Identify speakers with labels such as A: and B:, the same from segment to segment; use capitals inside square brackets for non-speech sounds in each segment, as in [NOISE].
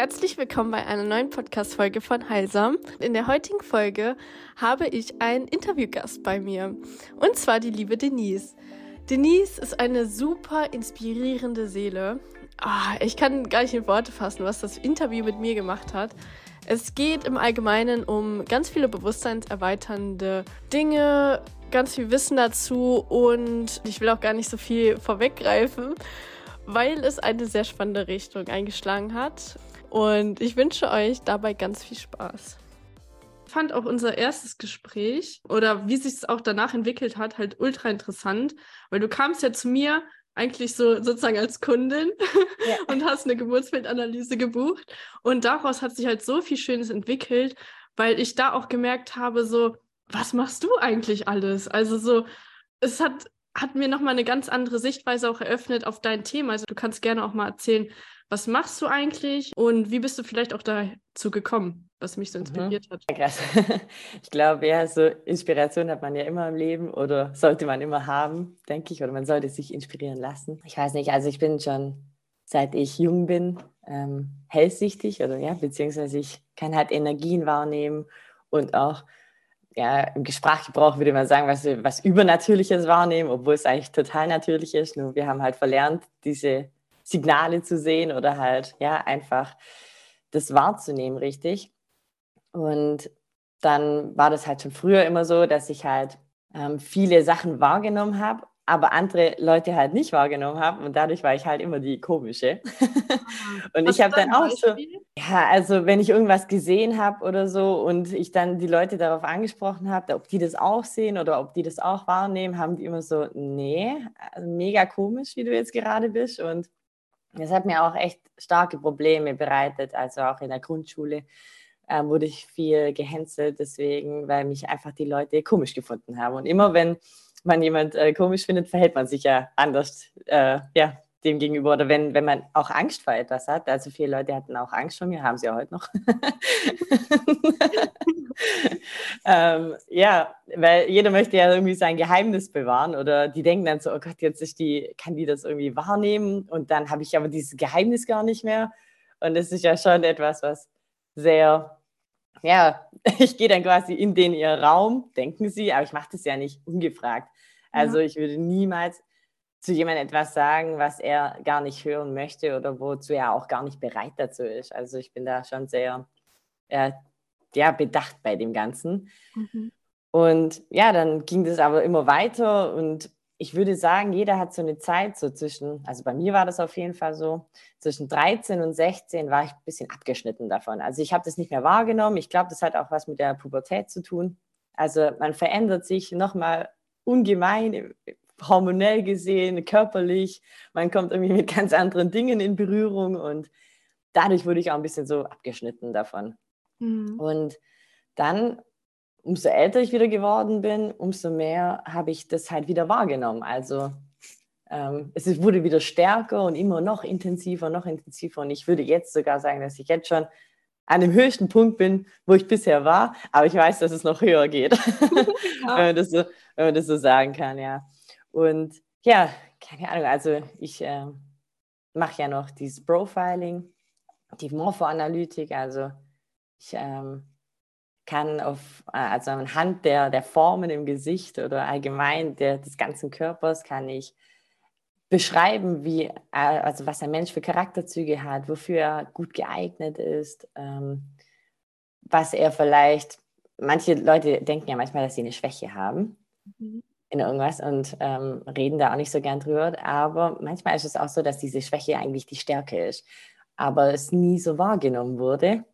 A: Herzlich willkommen bei einer neuen Podcast-Folge von Heilsam. In der heutigen Folge habe ich einen Interviewgast bei mir. Und zwar die liebe Denise. Denise ist eine super inspirierende Seele. Oh, ich kann gar nicht in Worte fassen, was das Interview mit mir gemacht hat. Es geht im Allgemeinen um ganz viele bewusstseinserweiternde Dinge, ganz viel Wissen dazu und ich will auch gar nicht so viel vorweggreifen, weil es eine sehr spannende Richtung eingeschlagen hat. Und ich wünsche euch dabei ganz viel Spaß. Ich fand auch unser erstes Gespräch oder wie sich es auch danach entwickelt hat, halt ultra interessant, weil du kamst ja zu mir eigentlich so sozusagen als Kundin [LAUGHS] ja. und hast eine Geburtsbildanalyse gebucht. Und daraus hat sich halt so viel Schönes entwickelt, weil ich da auch gemerkt habe, so, was machst du eigentlich alles? Also so, es hat, hat mir nochmal eine ganz andere Sichtweise auch eröffnet auf dein Thema. Also du kannst gerne auch mal erzählen, was machst du eigentlich und wie bist du vielleicht auch dazu gekommen, was mich so mhm. inspiriert mhm. hat?
B: Krass. [LAUGHS] Ich glaube, ja, so Inspiration hat man ja immer im Leben oder sollte man immer haben, denke ich, oder man sollte sich inspirieren lassen. Ich weiß nicht, also ich bin schon seit ich jung bin ähm, hellsichtig oder ja, beziehungsweise ich kann halt Energien wahrnehmen und auch ja, im Sprachgebrauch würde man sagen, was, was Übernatürliches wahrnehmen, obwohl es eigentlich total natürlich ist. Nur wir haben halt verlernt, diese Signale zu sehen oder halt, ja, einfach das wahrzunehmen, richtig. Und dann war das halt schon früher immer so, dass ich halt ähm, viele Sachen wahrgenommen habe aber andere Leute halt nicht wahrgenommen haben und dadurch war ich halt immer die komische. [LAUGHS] und Hast ich habe dann auch Beispiel? so, ja, also wenn ich irgendwas gesehen habe oder so und ich dann die Leute darauf angesprochen habe, ob die das auch sehen oder ob die das auch wahrnehmen, haben die immer so, nee, also mega komisch, wie du jetzt gerade bist und das hat mir auch echt starke Probleme bereitet, also auch in der Grundschule äh, wurde ich viel gehänselt deswegen, weil mich einfach die Leute komisch gefunden haben und immer wenn man jemand äh, komisch findet, verhält man sich ja anders äh, ja, dem gegenüber. Oder wenn, wenn man auch Angst vor etwas hat. Also viele Leute hatten auch Angst vor mir, haben sie ja heute noch. [LAUGHS] ähm, ja, weil jeder möchte ja irgendwie sein Geheimnis bewahren oder die denken dann so, oh Gott, jetzt ist die, kann die das irgendwie wahrnehmen und dann habe ich aber dieses Geheimnis gar nicht mehr. Und das ist ja schon etwas, was sehr ja, [LAUGHS] ich gehe dann quasi in den ihr Raum, denken sie, aber ich mache das ja nicht ungefragt. Also ja. ich würde niemals zu jemandem etwas sagen, was er gar nicht hören möchte oder wozu er auch gar nicht bereit dazu ist. Also ich bin da schon sehr äh, ja, bedacht bei dem Ganzen. Mhm. Und ja, dann ging das aber immer weiter und ich würde sagen, jeder hat so eine Zeit, so zwischen, also bei mir war das auf jeden Fall so, zwischen 13 und 16 war ich ein bisschen abgeschnitten davon. Also ich habe das nicht mehr wahrgenommen. Ich glaube, das hat auch was mit der Pubertät zu tun. Also man verändert sich nochmal ungemein, hormonell gesehen, körperlich. Man kommt irgendwie mit ganz anderen Dingen in Berührung und dadurch wurde ich auch ein bisschen so abgeschnitten davon. Mhm. Und dann umso älter ich wieder geworden bin, umso mehr habe ich das halt wieder wahrgenommen. Also ähm, es wurde wieder stärker und immer noch intensiver, noch intensiver. Und ich würde jetzt sogar sagen, dass ich jetzt schon an dem höchsten Punkt bin, wo ich bisher war, aber ich weiß, dass es noch höher geht, [LAUGHS] ja. wenn, man das so, wenn man das so sagen kann, ja. Und ja, keine Ahnung, also ich äh, mache ja noch dieses Profiling, die Morphoanalytik, also ich ähm, kann auf, äh, also anhand der, der Formen im Gesicht oder allgemein der, des ganzen Körpers kann ich beschreiben, wie, äh, also was ein Mensch für Charakterzüge hat, wofür er gut geeignet ist, ähm, was er vielleicht, manche Leute denken ja manchmal, dass sie eine Schwäche haben mhm. in irgendwas und ähm, reden da auch nicht so gern drüber, aber manchmal ist es auch so, dass diese Schwäche eigentlich die Stärke ist, aber es nie so wahrgenommen wurde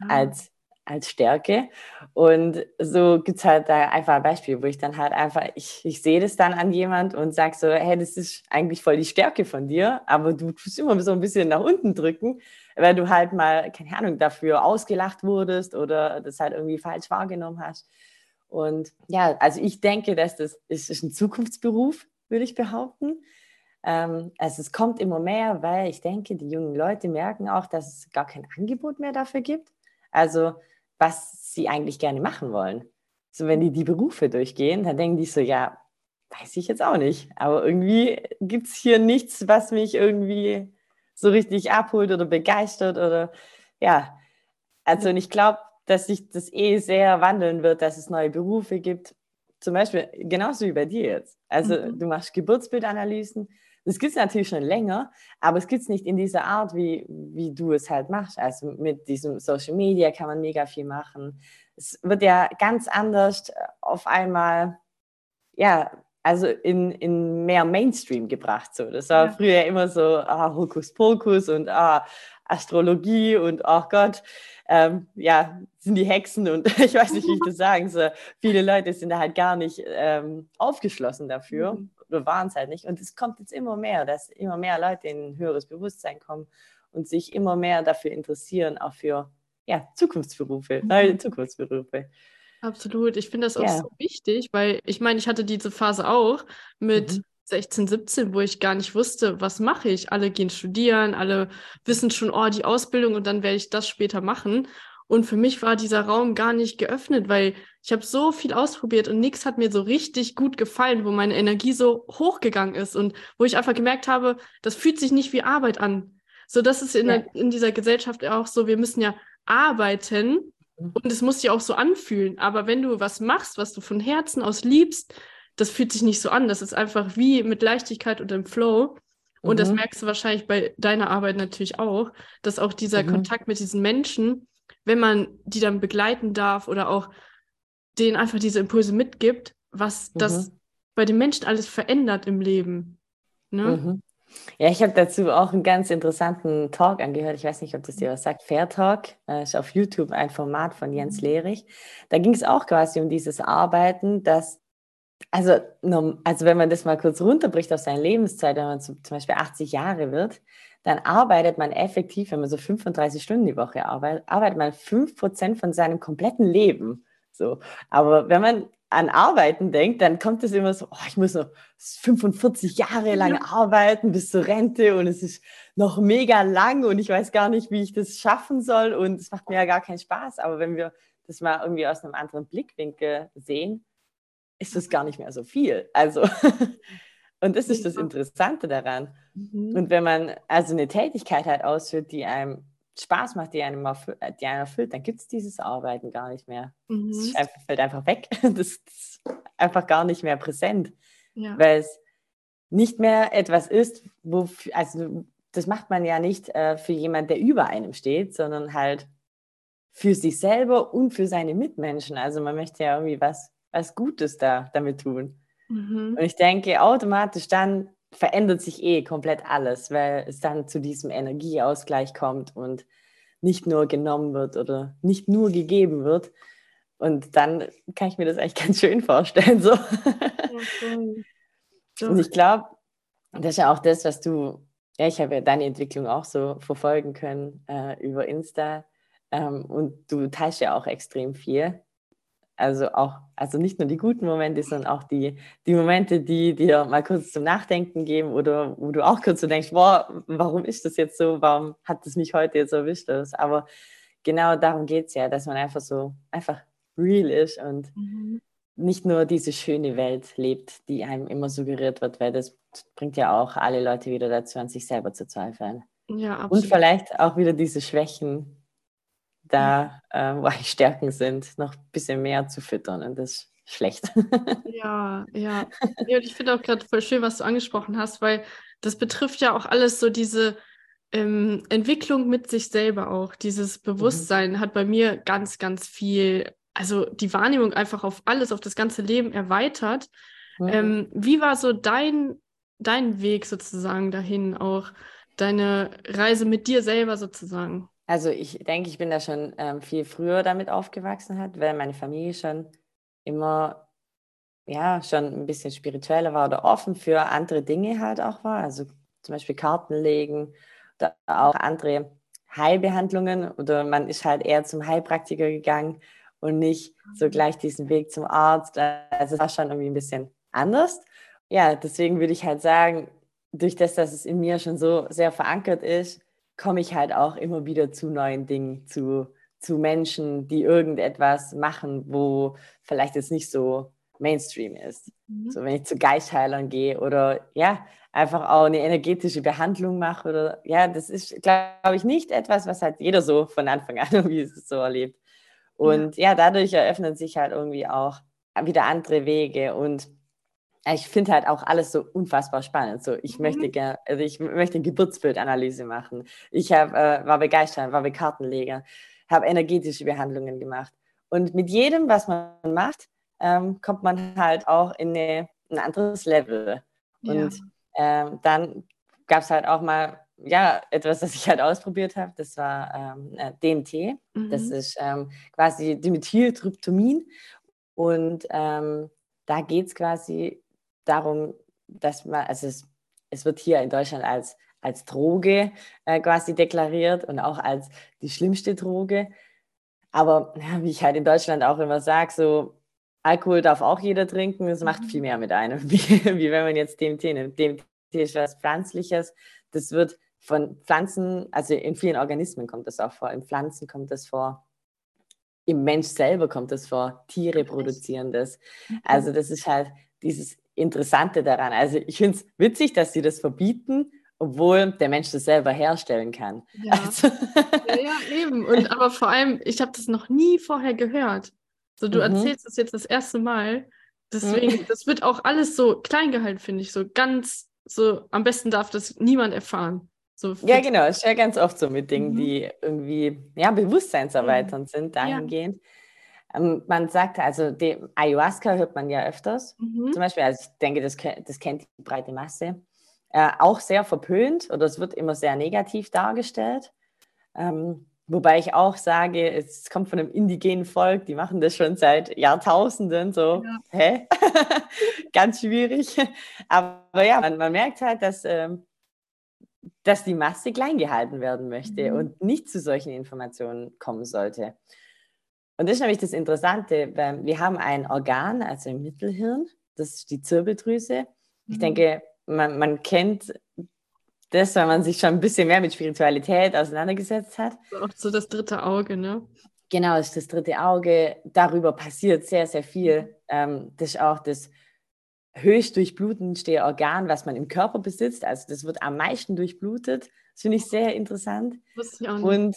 B: ah. als als Stärke. Und so gibt es halt da einfach ein Beispiel, wo ich dann halt einfach, ich, ich sehe das dann an jemand und sage so, hey, das ist eigentlich voll die Stärke von dir, aber du tust immer so ein bisschen nach unten drücken, weil du halt mal, keine Ahnung, dafür ausgelacht wurdest oder das halt irgendwie falsch wahrgenommen hast. Und ja, also ich denke, dass das ist, ist ein Zukunftsberuf, würde ich behaupten. Ähm, also es kommt immer mehr, weil ich denke, die jungen Leute merken auch, dass es gar kein Angebot mehr dafür gibt. Also was sie eigentlich gerne machen wollen. So, wenn die die Berufe durchgehen, dann denken die so, ja, weiß ich jetzt auch nicht. Aber irgendwie gibt es hier nichts, was mich irgendwie so richtig abholt oder begeistert oder ja, also und ich glaube, dass sich das eh sehr wandeln wird, dass es neue Berufe gibt. Zum Beispiel genauso wie bei dir jetzt. Also mhm. du machst Geburtsbildanalysen. Das gibt es natürlich schon länger, aber es gibt es nicht in dieser Art, wie, wie du es halt machst. Also mit diesem Social Media kann man mega viel machen. Es wird ja ganz anders auf einmal, ja, also in, in mehr Mainstream gebracht. So. Das war ja. früher immer so ah, Hokuspokus und ah, Astrologie und oh Gott, ähm, ja, sind die Hexen und [LAUGHS] ich weiß nicht, wie ich das sagen soll. Viele Leute sind da halt gar nicht ähm, aufgeschlossen dafür mhm. Oder waren es halt nicht. Und es kommt jetzt immer mehr, dass immer mehr Leute in ein höheres Bewusstsein kommen und sich immer mehr dafür interessieren, auch für ja, Zukunftsberufe, mhm. neue Zukunftsberufe.
A: Absolut. Ich finde das auch ja. so wichtig, weil ich meine, ich hatte diese Phase auch mit mhm. 16, 17, wo ich gar nicht wusste, was mache ich. Alle gehen studieren, alle wissen schon, oh, die Ausbildung und dann werde ich das später machen. Und für mich war dieser Raum gar nicht geöffnet, weil ich habe so viel ausprobiert und nichts hat mir so richtig gut gefallen, wo meine Energie so hochgegangen ist und wo ich einfach gemerkt habe, das fühlt sich nicht wie Arbeit an. So, das ist in, ja. der, in dieser Gesellschaft auch so, wir müssen ja arbeiten mhm. und es muss sich auch so anfühlen. Aber wenn du was machst, was du von Herzen aus liebst, das fühlt sich nicht so an. Das ist einfach wie mit Leichtigkeit und im Flow. Und mhm. das merkst du wahrscheinlich bei deiner Arbeit natürlich auch, dass auch dieser mhm. Kontakt mit diesen Menschen, wenn man die dann begleiten darf oder auch denen einfach diese Impulse mitgibt, was mhm. das bei den Menschen alles verändert im Leben. Ne?
B: Mhm. Ja, ich habe dazu auch einen ganz interessanten Talk angehört. Ich weiß nicht, ob das dir was sagt. Fair Talk äh, ist auf YouTube ein Format von Jens mhm. Lehrich. Da ging es auch quasi um dieses Arbeiten, dass also, also wenn man das mal kurz runterbricht auf seine Lebenszeit, wenn man zum Beispiel 80 Jahre wird, dann arbeitet man effektiv, wenn man so 35 Stunden die Woche arbeitet, arbeitet man 5% von seinem kompletten Leben. So. Aber wenn man an Arbeiten denkt, dann kommt es immer so, oh, ich muss noch 45 Jahre lang ja. arbeiten bis zur Rente und es ist noch mega lang und ich weiß gar nicht, wie ich das schaffen soll und es macht mir ja gar keinen Spaß. Aber wenn wir das mal irgendwie aus einem anderen Blickwinkel sehen, ist das gar nicht mehr so viel. Also, [LAUGHS] und das ist das Interessante daran. Mhm. Und wenn man also eine Tätigkeit halt ausführt, die einem Spaß macht, die einem, erfüllt, die einen erfüllt, dann gibt es dieses Arbeiten gar nicht mehr. Mhm. Das einfach, fällt einfach weg. [LAUGHS] Das ist einfach gar nicht mehr präsent. Ja. Weil es nicht mehr etwas ist, wo, also das macht man ja nicht äh, für jemanden, der über einem steht, sondern halt für sich selber und für seine Mitmenschen. Also man möchte ja irgendwie was was Gutes da damit tun. Mhm. Und ich denke, automatisch dann verändert sich eh komplett alles, weil es dann zu diesem Energieausgleich kommt und nicht nur genommen wird oder nicht nur gegeben wird. Und dann kann ich mir das eigentlich [LAUGHS] ganz schön vorstellen. So. Okay. [LAUGHS] Und ich glaube, das ist ja auch das, was du, ja, ich habe ja deine Entwicklung auch so verfolgen können äh, über Insta. Ähm, und du teilst ja auch extrem viel. Also auch, also nicht nur die guten Momente, sondern auch die, die Momente, die dir mal kurz zum Nachdenken geben oder wo du auch kurz so denkst, boah, warum ist das jetzt so? Warum hat das mich heute jetzt erwischt? Aber genau darum geht es ja, dass man einfach so einfach real ist und mhm. nicht nur diese schöne Welt lebt, die einem immer suggeriert wird, weil das bringt ja auch alle Leute wieder dazu, an sich selber zu zweifeln. Ja, absolut. Und vielleicht auch wieder diese Schwächen, da, äh, wo eigentlich Stärken sind, noch ein bisschen mehr zu füttern. Und das ist schlecht. [LAUGHS]
A: Ja, ja. ja ich finde auch gerade voll schön, was du angesprochen hast, weil das betrifft ja auch alles so diese ähm, Entwicklung mit sich selber auch. Dieses mhm. Bewusstsein mhm. hat bei mir ganz, ganz viel, also die Wahrnehmung einfach auf alles, auf das ganze Leben erweitert. Mhm. Ähm, wie war so dein, dein Weg sozusagen dahin, auch deine Reise mit dir selber sozusagen?
B: Also ich denke, ich bin da schon ähm, viel früher damit aufgewachsen hat, weil meine Familie schon immer ja schon ein bisschen spiritueller war oder offen für andere Dinge halt auch war. Also zum Beispiel Karten legen oder auch andere Heilbehandlungen oder man ist halt eher zum Heilpraktiker gegangen und nicht so mhm. gleich diesen Weg zum Arzt. Also es war schon irgendwie ein bisschen anders. Ja, deswegen würde ich halt sagen, durch das, dass es in mir schon so sehr verankert ist, komme ich halt auch immer wieder zu neuen Dingen, zu, zu Menschen, die irgendetwas machen, wo vielleicht jetzt nicht so Mainstream ist. Mhm. So, wenn ich zu Geistheilern gehe oder ja, einfach auch eine energetische Behandlung mache oder ja, das ist, glaube ich, nicht etwas, was halt jeder so von Anfang an [LAUGHS] irgendwie so erlebt. Und ja, ja dadurch eröffnen sich halt irgendwie auch wieder andere Wege und ich finde halt auch alles so unfassbar spannend. So, ich mhm. möchte gerne, also ich möchte eine Geburtsbildanalyse machen. Ich hab, äh, war begeistert, war Kartenleger, habe energetische Behandlungen gemacht. Und mit jedem, was man macht, ähm, kommt man halt auch in eine, ein anderes Level. Und ähm, dann gab es halt auch mal ja, etwas, das ich halt ausprobiert habe, das war ähm, äh, DMT. Mhm. Das ist ähm, quasi Dimethyltryptamin. Und ähm, da geht es quasi darum, dass man, also es, es wird hier in Deutschland als, als Droge äh, quasi deklariert und auch als die schlimmste Droge. Aber ja, wie ich halt in Deutschland auch immer sage, so Alkohol darf auch jeder trinken, es macht viel mhm. mehr mit einem, [LAUGHS] wie, wie wenn man jetzt DMT nimmt. DMT ist was Pflanzliches, das wird von Pflanzen, also in vielen Organismen kommt das auch vor, in Pflanzen kommt das vor, im Mensch selber kommt das vor, Tiere produzieren das. Mhm. Also das ist halt dieses Interessante daran. Also ich finde es witzig, dass sie das verbieten, obwohl der Mensch das selber herstellen kann.
A: Ja, also. ja, ja, eben. Und [LAUGHS] aber vor allem, ich habe das noch nie vorher gehört. So, du mhm. erzählst es jetzt das erste Mal. Deswegen, mhm. das wird auch alles so klein gehalten, finde ich. So ganz, so am besten darf das niemand erfahren. So
B: ja, genau. Es ist ja ganz oft so mit Dingen, mhm. die irgendwie ja, bewusstseinserweiternd mhm. sind, dahingehend. Ja. Ähm, man sagt, also die Ayahuasca hört man ja öfters. Mhm. Zum Beispiel, also ich denke, das, das kennt die breite Masse. Äh, auch sehr verpönt oder es wird immer sehr negativ dargestellt. Ähm, Wobei ich auch sage, es kommt von einem indigenen Volk, die machen das schon seit Jahrtausenden so. Ja. Hä? [LAUGHS] Ganz schwierig. Aber ja, man, man merkt halt, dass, ähm, dass die Masse klein gehalten werden möchte mhm. und nicht zu solchen Informationen kommen sollte. Und das ist nämlich das Interessante, weil wir haben ein Organ, also im Mittelhirn, das ist die Zirbeldrüse. Ich mhm. denke, man, man kennt das, weil man sich schon ein bisschen mehr mit Spiritualität auseinandergesetzt hat.
A: Auch so das dritte Auge, ne?
B: Genau, das ist das dritte Auge. Darüber passiert sehr, sehr viel. Ähm, das ist auch das höchst durchblutendste Organ, was man im Körper besitzt. Also das wird am meisten durchblutet. Das finde ich sehr interessant.
A: Ich auch nicht.
B: Und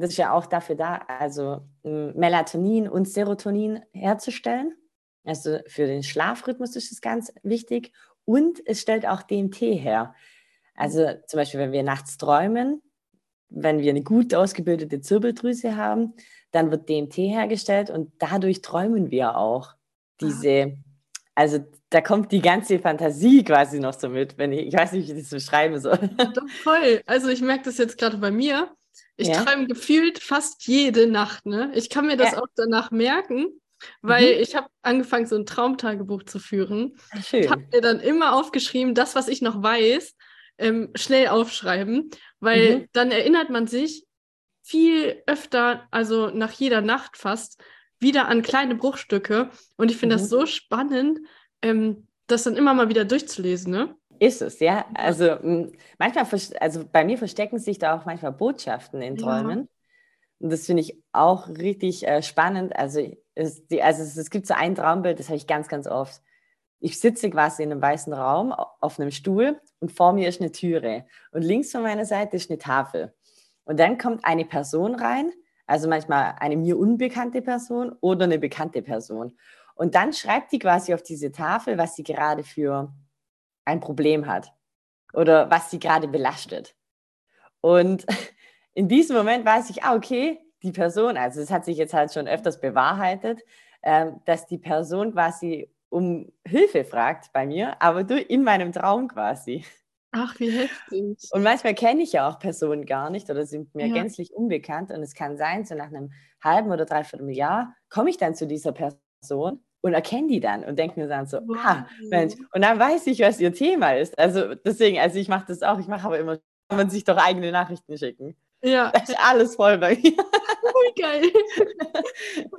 B: das ist ja auch dafür da, also Melatonin und Serotonin herzustellen. Also für den Schlafrhythmus ist das ganz wichtig. Und es stellt auch DMT her. Also zum Beispiel, wenn wir nachts träumen, wenn wir eine gut ausgebildete Zirbeldrüse haben, dann wird DMT hergestellt und dadurch träumen wir auch diese, also da kommt die ganze Fantasie quasi noch so mit, wenn ich, ich weiß nicht, wie ich das beschreiben soll.
A: Doch voll. Also ich merke das jetzt gerade bei mir. Ich ja. träume gefühlt fast jede Nacht, ne? Ich kann mir das ja. auch danach merken, weil mhm. ich habe angefangen, so ein Traumtagebuch zu führen. Schön. Ich habe mir dann immer aufgeschrieben, das, was ich noch weiß, ähm, schnell aufschreiben, weil mhm. dann erinnert man sich viel öfter, also nach jeder Nacht fast, wieder an kleine Bruchstücke. Und ich finde mhm. das so spannend, ähm, das dann immer mal wieder durchzulesen, ne?
B: Ist es, ja. Also manchmal, also bei mir verstecken sich da auch manchmal Botschaften in Träumen. Ja. Und das finde ich auch richtig äh, spannend. Also es, die, also es, es gibt so ein Traumbild, das habe ich ganz, ganz oft ich sitze quasi in einem weißen Raum auf einem Stuhl und vor mir ist eine Türe und links von meiner Seite ist eine Tafel. Und dann kommt eine Person rein, also manchmal eine mir unbekannte Person oder eine bekannte Person. Und dann schreibt die quasi auf diese Tafel, was sie gerade für ein Problem hat oder was sie gerade belastet. Und [LAUGHS] in diesem Moment weiß ich, ah, okay, die Person, also es hat sich jetzt halt schon öfters bewahrheitet, äh, dass die Person quasi um Hilfe fragt bei mir, aber du in meinem Traum quasi.
A: Ach, wie heftig.
B: Und manchmal kenne ich ja auch Personen gar nicht oder sind mir ja. gänzlich unbekannt. Und es kann sein, so nach einem halben oder dreiviertel Jahr komme ich dann zu dieser Person und erkenne die dann und denke mir dann so, wow. ah, Mensch, und dann weiß ich, was ihr Thema ist. Also deswegen, also ich mache das auch, ich mache aber immer, kann man sich doch eigene Nachrichten schicken.
A: Ja. [LAUGHS]
B: Das ist alles voll bei mir.
A: Wie geil. [LAUGHS]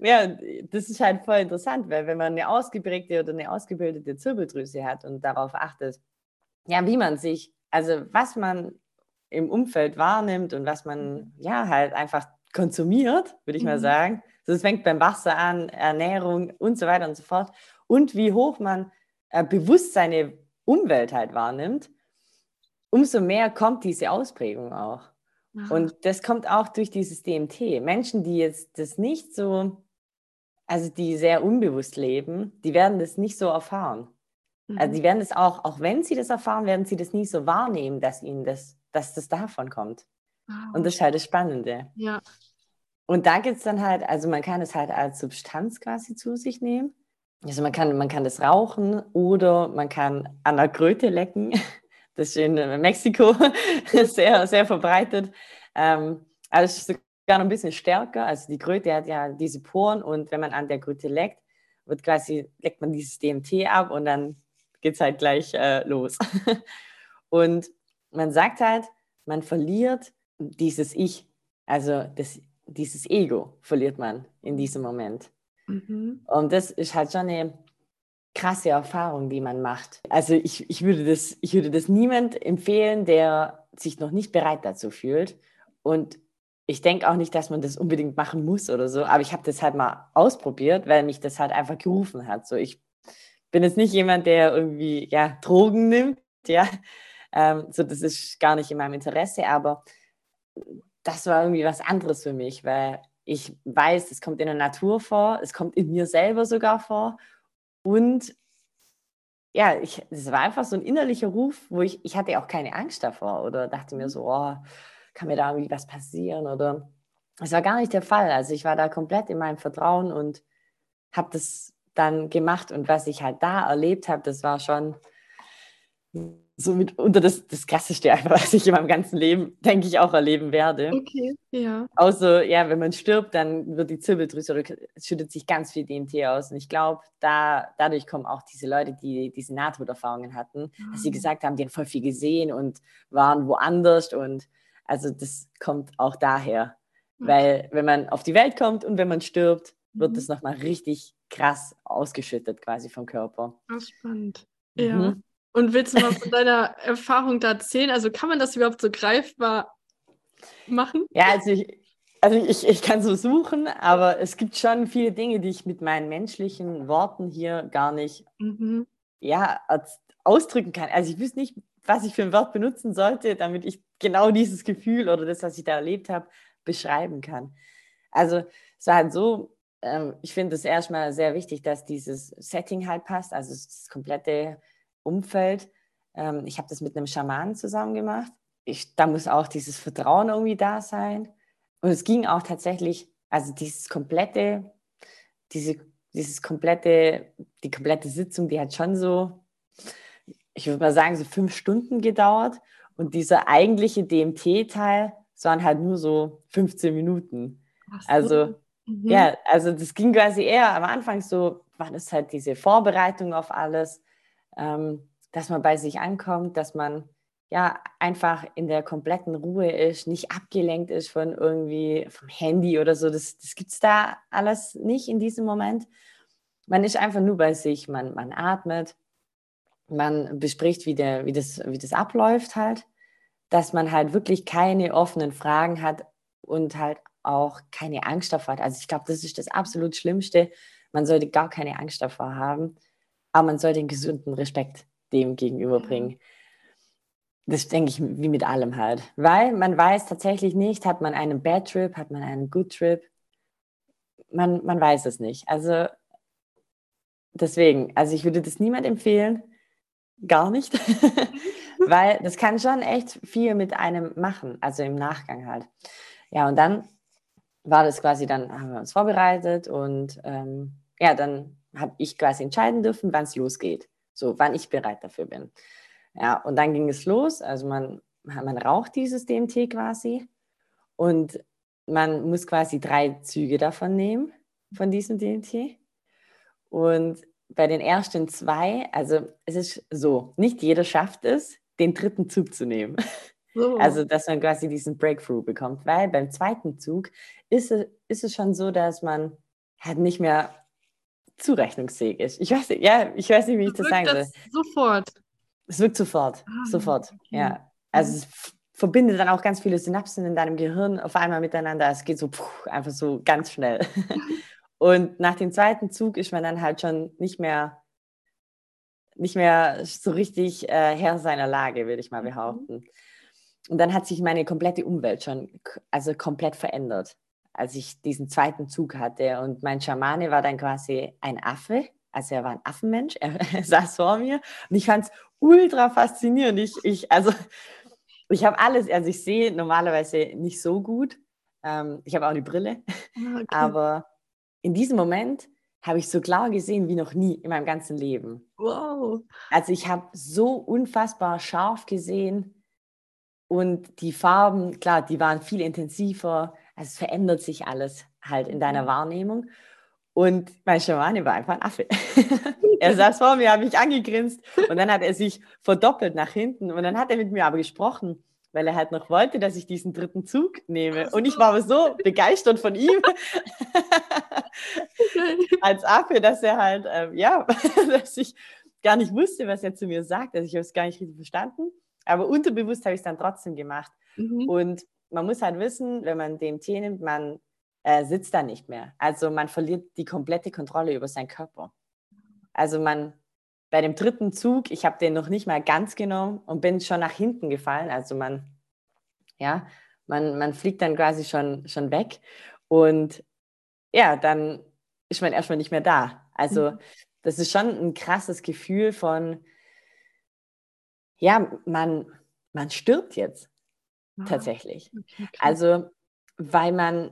B: Ja, das ist halt voll interessant, weil wenn man eine ausgeprägte oder eine ausgebildete Zirbeldrüse hat und darauf achtet, ja, wie man sich, also was man im Umfeld wahrnimmt und was man mhm. ja halt einfach konsumiert, würde ich mhm. mal sagen. Also es fängt beim Wasser an, Ernährung und so weiter und so fort. Und wie hoch man äh, bewusst seine Umwelt halt wahrnimmt, umso mehr kommt diese Ausprägung auch. Aha. Und das kommt auch durch dieses DMT. Menschen, die jetzt das nicht so, also die sehr unbewusst leben, die werden das nicht so erfahren. Also mhm. Also die werden das auch, auch wenn sie das erfahren, werden sie das nie so wahrnehmen, dass ihnen das, dass das davon kommt. Wow. Und das ist halt das Spannende.
A: Ja.
B: Und da gibt es dann halt, also man kann es halt als Substanz quasi zu sich nehmen. Also man kann, man kann das rauchen oder man kann an der Kröte lecken. [LAUGHS] Das ist in Mexiko [LAUGHS] sehr, sehr verbreitet. Ähm, also es ist sogar noch ein bisschen stärker. Also die Kröte hat ja diese Poren und wenn man an der Kröte leckt, wird quasi, leckt man dieses DMT ab und dann geht es halt gleich äh, los. [LAUGHS] und man sagt halt, man verliert dieses Ich, also das, dieses Ego verliert man in diesem Moment. Mhm. Und das ist halt schon eine krasse Erfahrung, die man macht. Also ich, ich, würde das, ich würde das niemand empfehlen, der sich noch nicht bereit dazu fühlt. Und ich denke auch nicht, dass man das unbedingt machen muss oder so, aber ich habe das halt mal ausprobiert, weil mich das halt einfach gerufen hat. So, ich bin jetzt nicht jemand, der irgendwie ja, Drogen nimmt, ja. Ähm, so, das ist gar nicht in meinem Interesse, aber das war irgendwie was anderes für mich, weil ich weiß, es kommt in der Natur vor, es kommt in mir selber sogar vor. Und ja, es war einfach so ein innerlicher Ruf, wo ich, ich hatte auch keine Angst davor oder dachte mir so, oh, kann mir da irgendwie was passieren oder es war gar nicht der Fall. Also ich war da komplett in meinem Vertrauen und habe das dann gemacht und was ich halt da erlebt habe, das war schon so mitunter das, das Krasseste einfach, [LAUGHS] was ich in meinem ganzen Leben, denke ich, auch erleben werde.
A: Okay, ja.
B: Außer, ja, wenn man stirbt, dann wird die Zirbeldrüse, schüttet sich ganz viel DMT aus. Und ich glaube, da, dadurch kommen auch diese Leute, die diese Nahtoderfahrungen hatten, oh. dass sie ah. gesagt haben, die haben voll viel gesehen und waren woanders. Und also das kommt auch daher. Okay. Weil wenn man auf die Welt kommt und wenn man stirbt, wird mhm. das nochmal richtig krass ausgeschüttet quasi vom Körper.
A: Ach, spannend. Ja. Und willst du mal von deiner Erfahrung da erzählen? Also kann man das überhaupt so greifbar machen?
B: Ja, also ich, also ich, ich kann so suchen, aber es gibt schon viele Dinge, die ich mit meinen menschlichen Worten hier gar nicht mhm. ja, ausdrücken kann. Also ich wüsste nicht, was ich für ein Wort benutzen sollte, damit ich genau dieses Gefühl oder das, was ich da erlebt habe, beschreiben kann. Also es war halt so, ähm, ich finde es erstmal sehr wichtig, dass dieses Setting halt passt, also das komplette Umfeld. Ähm, ich habe das mit einem Schamanen zusammen gemacht. Ich, da muss auch dieses Vertrauen irgendwie da sein. Und es ging auch tatsächlich, also dieses komplette, diese, dieses komplette, die komplette Sitzung, die hat schon so, ich würde mal sagen, so fünf Stunden gedauert. Und dieser eigentliche DMT-Teil, es waren halt nur so 15 Minuten. So. Also, mhm. ja, also das ging quasi eher am Anfang so, war das halt diese Vorbereitung auf alles dass man bei sich ankommt, dass man ja einfach in der kompletten Ruhe ist, nicht abgelenkt ist von irgendwie vom Handy oder so. Das, das gibt es da alles nicht in diesem Moment. Man ist einfach nur bei sich, man, man atmet, man bespricht, wie, der, wie, das, wie das abläuft halt, dass man halt wirklich keine offenen Fragen hat und halt auch keine Angst davor hat. Also ich glaube, das ist das absolut Schlimmste. Man sollte gar keine Angst davor haben aber man soll den gesunden Respekt dem gegenüberbringen. Das denke ich wie mit allem halt. Weil man weiß tatsächlich nicht, hat man einen Bad Trip, hat man einen Good Trip. Man, man weiß es nicht. Also deswegen, also ich würde das niemand empfehlen. Gar nicht. [LAUGHS] Weil das kann schon echt viel mit einem machen, also im Nachgang halt. Ja, und dann war das quasi, dann haben wir uns vorbereitet und ähm, ja, dann habe ich quasi entscheiden dürfen, wann es losgeht. So, wann ich bereit dafür bin. Ja, und dann ging es los. Also man, man raucht dieses DMT quasi und man muss quasi drei Züge davon nehmen, von diesem DMT. Und bei den ersten zwei, also es ist so, nicht jeder schafft es, den dritten Zug zu nehmen. So. [LAUGHS] Also, dass man quasi diesen Breakthrough bekommt, weil beim zweiten Zug ist es, ist es schon so, dass man halt nicht mehr zurechnungsfähig ist. Ich weiß, ja, ich weiß nicht, wie ich das sagen soll.
A: Sofort.
B: Es wirkt sofort. Ah, sofort. Okay. Ja. Also es verbindet dann auch ganz viele Synapsen in deinem Gehirn auf einmal miteinander. Es geht so puh, einfach so ganz schnell. [LAUGHS] Und nach dem zweiten Zug ist man dann halt schon nicht mehr nicht mehr so richtig äh, Herr seiner Lage, würde ich mal mhm. behaupten. Und dann hat sich meine komplette Umwelt schon, also komplett verändert, als ich diesen zweiten Zug hatte. Und mein Schamane war dann quasi ein Affe, also er war ein Affenmensch, er, [LAUGHS] saß vor mir und ich fand es ultra faszinierend. Ich, ich, also ich habe alles, also ich sehe normalerweise nicht so gut. Ähm, ich habe auch eine Brille, ah, okay. aber in diesem Moment habe ich so klar gesehen wie noch nie in meinem ganzen Leben. Wow. Also ich habe so unfassbar scharf gesehen und die Farben, klar, die waren viel intensiver. Also es verändert sich alles halt in deiner mhm. Wahrnehmung. Und mein Schamane war einfach ein Affe. [LAUGHS] er saß vor mir, hat mich angegrinst und dann hat er sich verdoppelt nach hinten und dann hat er mit mir aber gesprochen, weil er halt noch wollte, dass ich diesen dritten Zug nehme. Und ich war aber so begeistert von ihm [LAUGHS] als Affe, dass er halt, ähm, ja, [LAUGHS] dass ich gar nicht wusste, was er zu mir sagt. Also ich habe es gar nicht richtig verstanden. Aber unterbewusst habe ich es dann trotzdem gemacht. Mhm. Und man muss halt wissen, wenn man DMT nimmt, man äh, sitzt da nicht mehr. Also man verliert die komplette Kontrolle über seinen Körper. Also man, bei dem dritten Zug, ich habe den noch nicht mal ganz genommen und bin schon nach hinten gefallen. Also man, ja, man, man fliegt dann quasi schon, schon weg. Und ja, dann ist man erstmal nicht mehr da. Also mhm. das ist schon ein krasses Gefühl von, ja, man, man stirbt jetzt ah, tatsächlich. Okay, also, weil man,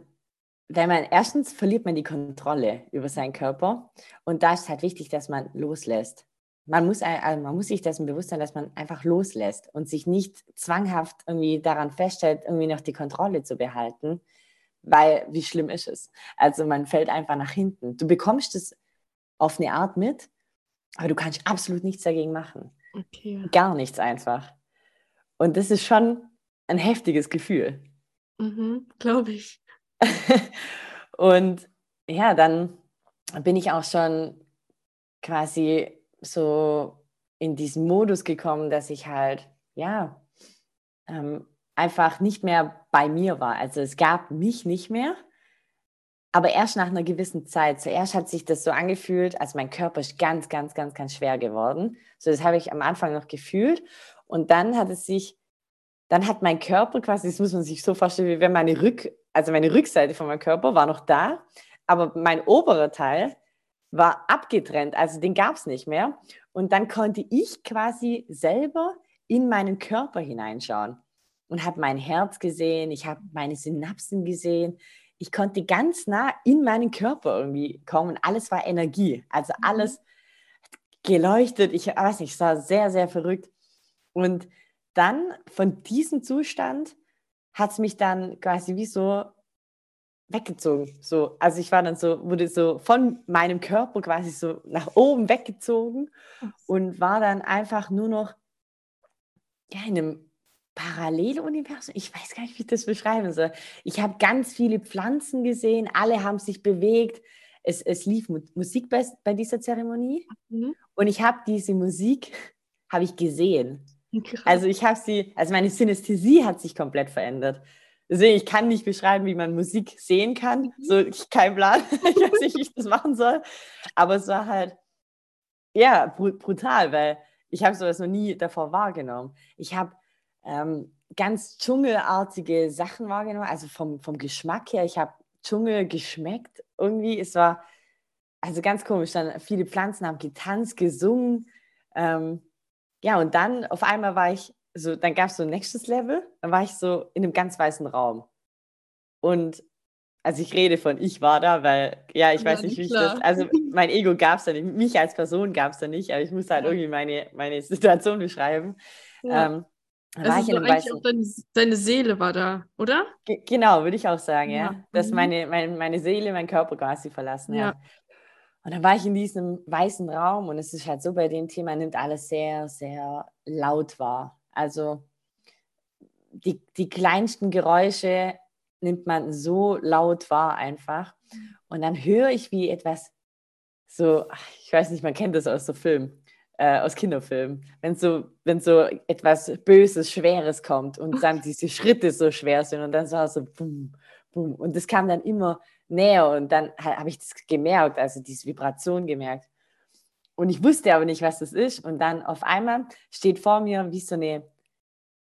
B: weil man, erstens verliert man die Kontrolle über seinen Körper und da ist halt wichtig, dass man loslässt. Man muss, also man muss sich dessen bewusst sein, dass man einfach loslässt und sich nicht zwanghaft irgendwie daran festhält, irgendwie noch die Kontrolle zu behalten, weil wie schlimm ist es? Also man fällt einfach nach hinten. Du bekommst es auf eine Art mit, aber du kannst absolut nichts dagegen machen. Okay. Gar nichts einfach. Und das ist schon ein heftiges Gefühl.
A: Mhm, Glaube ich. [LAUGHS]
B: und ja, dann bin ich auch schon quasi so in diesen Modus gekommen, dass ich halt, ja, ähm, einfach nicht mehr bei mir war. Also es gab mich nicht mehr aber erst nach einer gewissen Zeit. Zuerst hat sich das so angefühlt, als mein Körper ist ganz, ganz, ganz, ganz schwer geworden. So, das habe ich am Anfang noch gefühlt. Und dann hat es sich, dann hat mein Körper quasi, das muss man sich so vorstellen, wie wenn meine Rück, also meine Rückseite von meinem Körper war noch da, aber mein oberer Teil war abgetrennt, also den gab es nicht mehr. Und dann konnte ich quasi selber in meinen Körper hineinschauen und habe mein Herz gesehen, ich habe meine Synapsen gesehen, ich konnte ganz nah in meinen Körper irgendwie kommen. Alles war Energie. Also mhm. alles geleuchtet. Ich weiß nicht, es war sehr, sehr verrückt. Und dann von diesem Zustand hat es mich dann quasi wie so weggezogen. So, also ich war dann so, wurde so von meinem Körper quasi so nach oben weggezogen und war dann einfach nur noch ja, in einem Paralleluniversum? Ich weiß gar nicht, wie ich das beschreiben soll. Ich habe ganz viele Pflanzen gesehen, alle haben sich bewegt. Es, es lief Musik bei, bei dieser Zeremonie mhm. und ich habe diese Musik habe ich gesehen. Krass. [LAUGHS] Also ich habe sie, also meine Synästhesie hat sich komplett verändert. Deswegen, ich kann nicht beschreiben, wie man Musik sehen kann. Mhm. So, ich kein Plan. [LAUGHS] ich weiß nicht, wie ich das machen soll. Aber es war halt, ja, brutal, weil ich habe sowas noch nie davor wahrgenommen. Ich habe ähm, ganz dschungelartige Sachen wahrgenommen. Also vom, vom Geschmack her, ich habe Dschungel geschmeckt irgendwie. Es war also ganz komisch. Dann viele Pflanzen haben getanzt, gesungen. Ähm, ja, und dann auf einmal war ich so, dann gab es so ein nächstes Level. Dann war ich so in einem ganz weißen Raum. Und also ich rede von ich war da, weil, ja, ich ja, weiß nicht, wie klar. ich das, also mein Ego gab es da nicht, mich als Person gab es da nicht, aber ich musste halt ja. irgendwie meine, meine Situation beschreiben. Ja. Ähm,
A: also war ich in einem weißen... deine, deine, Seele war da, oder?
B: G genau, würde ich auch sagen, ja. Dass mhm. meine, meine, meine Seele meinen Körper quasi verlassen ja. hat. Und dann war ich in diesem weißen Raum und es ist halt so, bei dem Thema nimmt alles sehr, sehr laut wahr. Also die, die kleinsten Geräusche nimmt man so laut wahr einfach. Und dann höre ich, wie etwas so, ich weiß nicht, man kennt das aus so Filmen, äh, aus Kinderfilmen, wenn so, wenn so etwas Böses, Schweres kommt und dann [LAUGHS] diese Schritte so schwer sind und dann so, so bum, bum. Und das kam dann immer näher und dann habe ich das gemerkt, also diese Vibration gemerkt. und ich wusste aber nicht, was das ist. Und dann auf einmal steht vor mir wie so eine,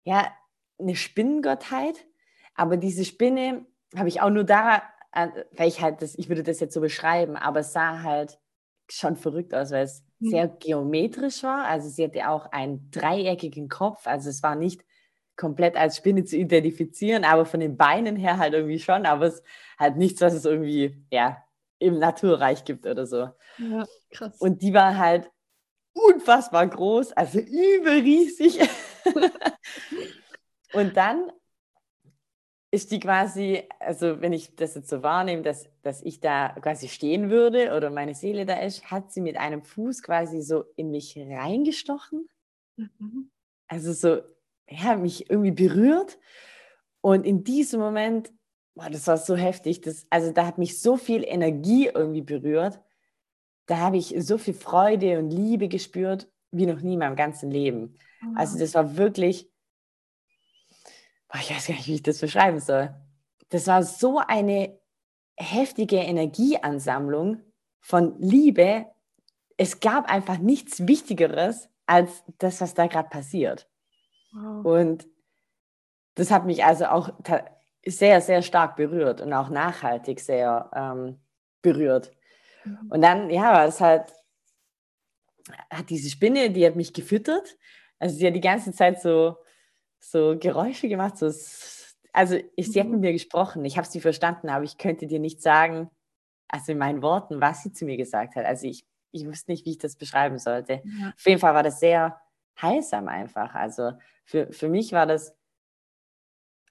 B: ja, eine Spinnengottheit. Aber diese Spinne habe ich auch nur da, äh, weil ich halt das, ich würde das jetzt so beschreiben, aber es sah halt schon verrückt aus, weil es mhm. sehr geometrisch war. Also sie hatte auch einen dreieckigen Kopf. Also es war nicht komplett als Spinne zu identifizieren, aber von den Beinen her halt irgendwie schon. Aber es halt nichts, was es irgendwie, ja, im Naturreich gibt oder so.
A: Ja, krass.
B: Und die war halt unfassbar groß, also überriesig. [LAUGHS] und dann ist die quasi, also wenn ich das jetzt so wahrnehme, dass, dass ich da quasi stehen würde oder meine Seele da ist, hat sie mit einem Fuß quasi so in mich reingestochen. Mhm. Also so, ja, mich irgendwie berührt. Und in diesem Moment boah, das war so heftig. Das, also da hat mich so viel Energie irgendwie berührt. Da habe ich so viel Freude und Liebe gespürt wie noch nie in meinem ganzen Leben. Mhm. Also das war wirklich, boah, ich weiß gar nicht, wie ich das beschreiben soll. Das war so eine heftige Energieansammlung von Liebe. Es gab einfach nichts Wichtigeres als das, was da gerade passiert. Wow. Und das hat mich also auch sehr, sehr stark berührt und auch nachhaltig sehr ähm, berührt. Mhm. Und dann, ja, war es halt, hat diese Spinne, die hat mich gefüttert. Also sie hat die ganze Zeit so, so Geräusche gemacht. So, also ich, sie hat mit mhm. mir gesprochen. Ich habe sie verstanden, aber ich könnte dir nicht sagen, also in meinen Worten, was sie zu mir gesagt hat. Also ich, ich wusste nicht, wie ich das beschreiben sollte. Ja. Auf jeden Fall war das sehr heilsam einfach. Also für, für mich war das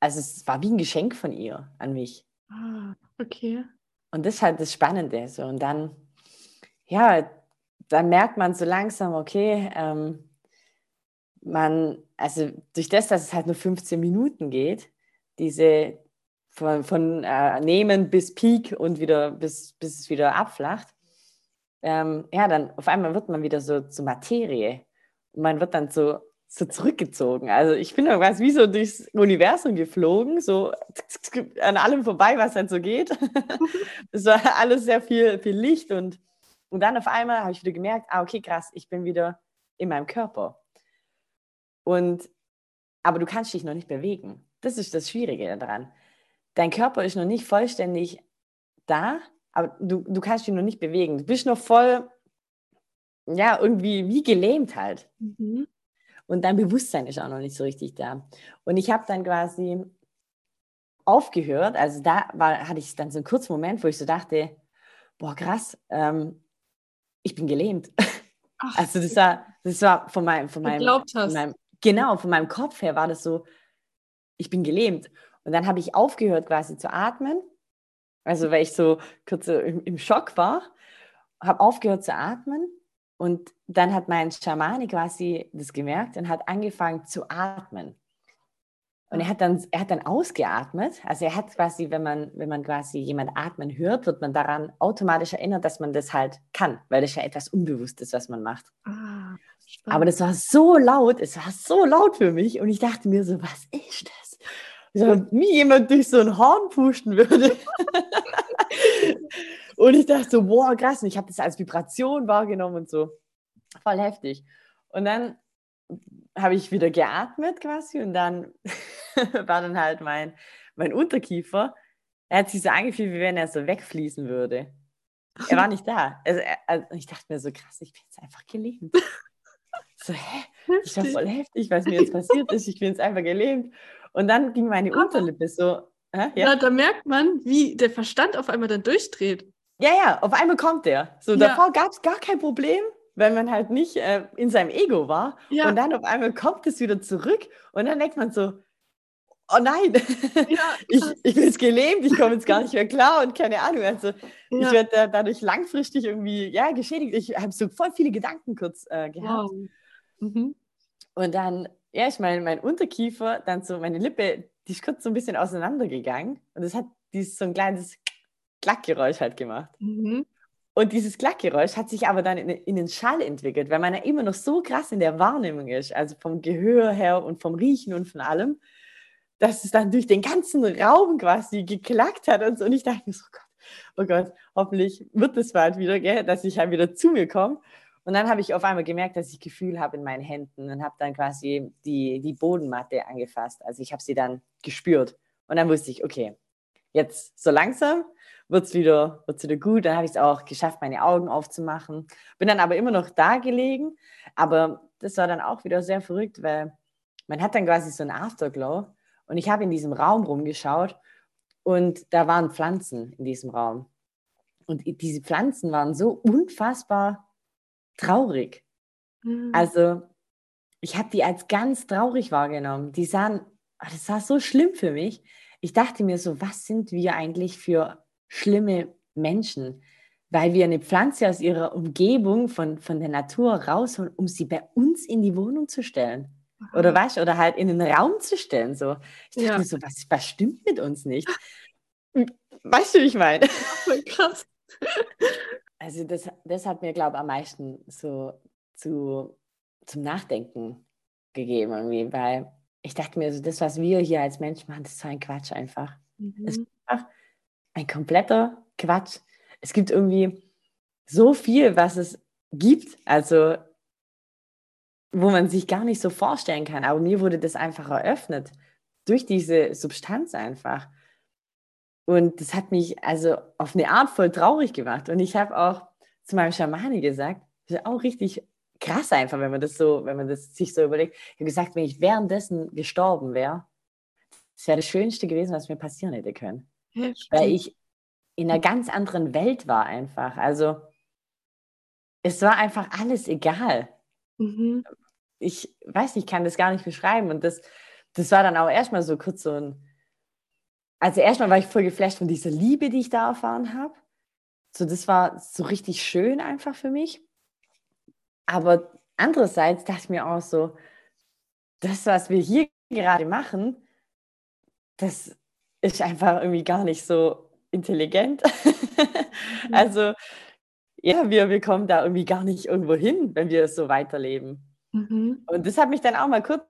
B: also es war wie ein Geschenk von ihr an mich.
A: Ah, okay.
B: Und das ist halt das Spannende. So. Und dann, ja, dann merkt man so langsam, okay, ähm, man, also durch das, dass es halt nur 15 Minuten geht, diese von, von äh, Nehmen bis Peak und wieder bis, bis es wieder abflacht, ähm, ja, dann auf einmal wird man wieder so zur Materie. Man wird dann so so zurückgezogen. Also ich bin dann quasi wie so durchs Universum geflogen, so an allem vorbei, was halt so geht. [LAUGHS] Es war alles sehr viel, viel Licht und, und dann auf einmal habe ich wieder gemerkt, ah, okay, krass, ich bin wieder in meinem Körper. Und, aber du kannst dich noch nicht bewegen. Das ist das Schwierige daran. Dein Körper ist noch nicht vollständig da, aber du, du kannst dich noch nicht bewegen. Du bist noch voll, ja, irgendwie wie gelähmt halt. Mhm. Und dein Bewusstsein ist auch noch nicht so richtig da. Und ich habe dann quasi aufgehört, also da war, hatte ich dann so einen kurzen Moment, wo ich so dachte, boah, krass, ähm, ich bin gelähmt. [LAUGHS] Ach, also das war, das war von meinem, von meinem, von meinem, genau, von meinem Kopf her war das so, ich bin gelähmt. Und dann habe ich aufgehört quasi zu atmen, also weil ich so kurz so im, im Schock war, habe aufgehört zu atmen und dann hat mein Schamane quasi das gemerkt und hat angefangen zu atmen. Und er hat dann, er hat dann ausgeatmet. Also er hat quasi, wenn man, wenn man quasi jemand atmen hört, wird man daran automatisch erinnert, dass man das halt kann, weil das ja etwas Unbewusstes, was man macht. Ah, Aber das war so laut, es war so laut für mich und ich dachte mir so, was ist das? So, wie jemand durch so ein Horn pusten würde. [LAUGHS] Und ich dachte so, boah, krass. Und ich habe das als Vibration wahrgenommen und so. Voll heftig. Und dann habe ich wieder geatmet quasi und dann [LAUGHS] war dann halt mein, mein Unterkiefer, er hat sich so angefühlt, wie wenn er so wegfließen würde. Er war nicht da. Also, also ich dachte mir so, krass, ich bin jetzt einfach gelähmt. So, hä? Ich war voll heftig, was mir jetzt passiert ist. Ich bin jetzt einfach gelähmt. Und dann ging meine Unterlippe so.
A: Hä? Ja? ja, da merkt man, wie der Verstand auf einmal dann durchdreht.
B: Ja, ja, auf einmal kommt der. So, ja. davor gab es gar kein Problem, weil man halt nicht äh, in seinem Ego war. Ja. Und dann auf einmal kommt es wieder zurück und dann denkt man so, oh nein, [LAUGHS] ja, ich, ich bin jetzt gelähmt, ich komme jetzt gar nicht mehr klar und keine Ahnung. Also ja. ich werde da, dadurch langfristig irgendwie ja, geschädigt. Ich habe so voll viele Gedanken kurz äh, gehabt. Wow. Mhm. Und dann, ja, ich meine, mein Unterkiefer, dann so meine Lippe, die ist kurz so ein bisschen auseinandergegangen und es hat dieses so ein kleines Klackgeräusch halt gemacht. Mhm. Und dieses Klackgeräusch hat sich aber dann in, in, den Schall entwickelt, weil man ja immer noch so krass in der Wahrnehmung ist, also vom Gehör her und vom Riechen und von allem, dass es dann durch den ganzen Raum quasi geklackt hat und so. Und ich dachte mir so, oh Gott, oh Gott, hoffentlich wird es bald wieder, gell, dass ich halt wieder zu mir komme. Und dann habe ich auf einmal gemerkt, dass ich Gefühl habe in meinen Händen und habe dann quasi die, die Bodenmatte angefasst. Also ich habe sie dann gespürt. Und dann wusste ich, okay, jetzt so langsam wird es wieder, wird's wieder gut. Dann habe ich es auch geschafft, meine Augen aufzumachen. Bin dann aber immer noch da gelegen. Aber das war dann auch wieder sehr verrückt, weil man hat dann quasi so einen Afterglow. Und ich habe in diesem Raum rumgeschaut und da waren Pflanzen in diesem Raum. Und diese Pflanzen waren so unfassbar traurig. Mhm. Also ich habe die als ganz traurig wahrgenommen. Die sahen, ah, das war so schlimm für mich. Ich dachte mir so, was sind wir eigentlich für schlimme Menschen? Weil wir eine Pflanze aus ihrer Umgebung von, von der Natur rausholen, um sie bei uns in die Wohnung zu stellen. Oder was? Oder halt in den Raum zu stellen. So. Ich dachte ja. mir so, was, was stimmt mit uns nicht? [LAUGHS] Weißt du, wie ich meine? Krass. Also das, das hat mir, glaube ich, am meisten so zu, zum Nachdenken gegeben, irgendwie, weil ich dachte mir, so, das, was wir hier als Menschen machen, das ist so ein Quatsch einfach. Mhm. Das ist einfach ein kompletter Quatsch. Es gibt irgendwie so viel, was es gibt, also wo man sich gar nicht so vorstellen kann. Aber mir wurde das einfach eröffnet durch diese Substanz einfach. Und das hat mich also auf eine Art voll traurig gemacht. Und ich habe auch zu meinem Schamane gesagt, das ist auch richtig krass einfach, wenn man das so, wenn man das sich so überlegt. Ich habe gesagt, wenn ich währenddessen gestorben wäre, das wäre das Schönste gewesen, was mir passieren hätte können. Ja, [LAUGHS] Weil ich in einer ganz anderen Welt war einfach. Also es war einfach alles egal. Mhm. Ich weiß, ich kann das gar nicht beschreiben. Und das, das war dann auch erstmal so kurz so ein also erstmal war ich voll geflasht von dieser Liebe, die ich da erfahren habe. So, das war so richtig schön einfach für mich. Aber andererseits dachte ich mir auch so, das, was wir hier gerade machen, das ist einfach irgendwie gar nicht so intelligent. [LAUGHS] Mhm. also, ja, wir, wir kommen da irgendwie gar nicht irgendwo hin, wenn wir so weiterleben. Mhm. Und das hat mich dann auch mal kurz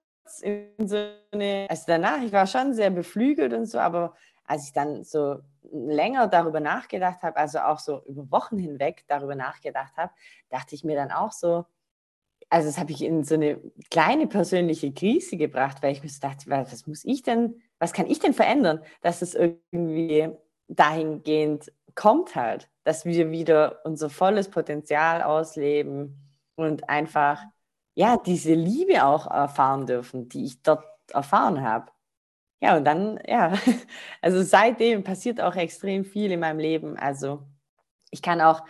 B: in so eine, also danach, ich war schon sehr beflügelt und so, aber als ich dann so länger darüber nachgedacht habe, also auch so über Wochen hinweg darüber nachgedacht habe, dachte ich mir dann auch so, also das habe ich in so eine kleine persönliche Krise gebracht, weil ich mir so dachte, was muss ich denn, was kann ich denn verändern, dass es irgendwie dahingehend kommt halt, dass wir wieder unser volles Potenzial ausleben und einfach ja, diese Liebe auch erfahren dürfen, die ich dort erfahren habe. Ja, und dann, ja, [LAUGHS] also seitdem passiert auch extrem viel in meinem Leben. Also ich kann auch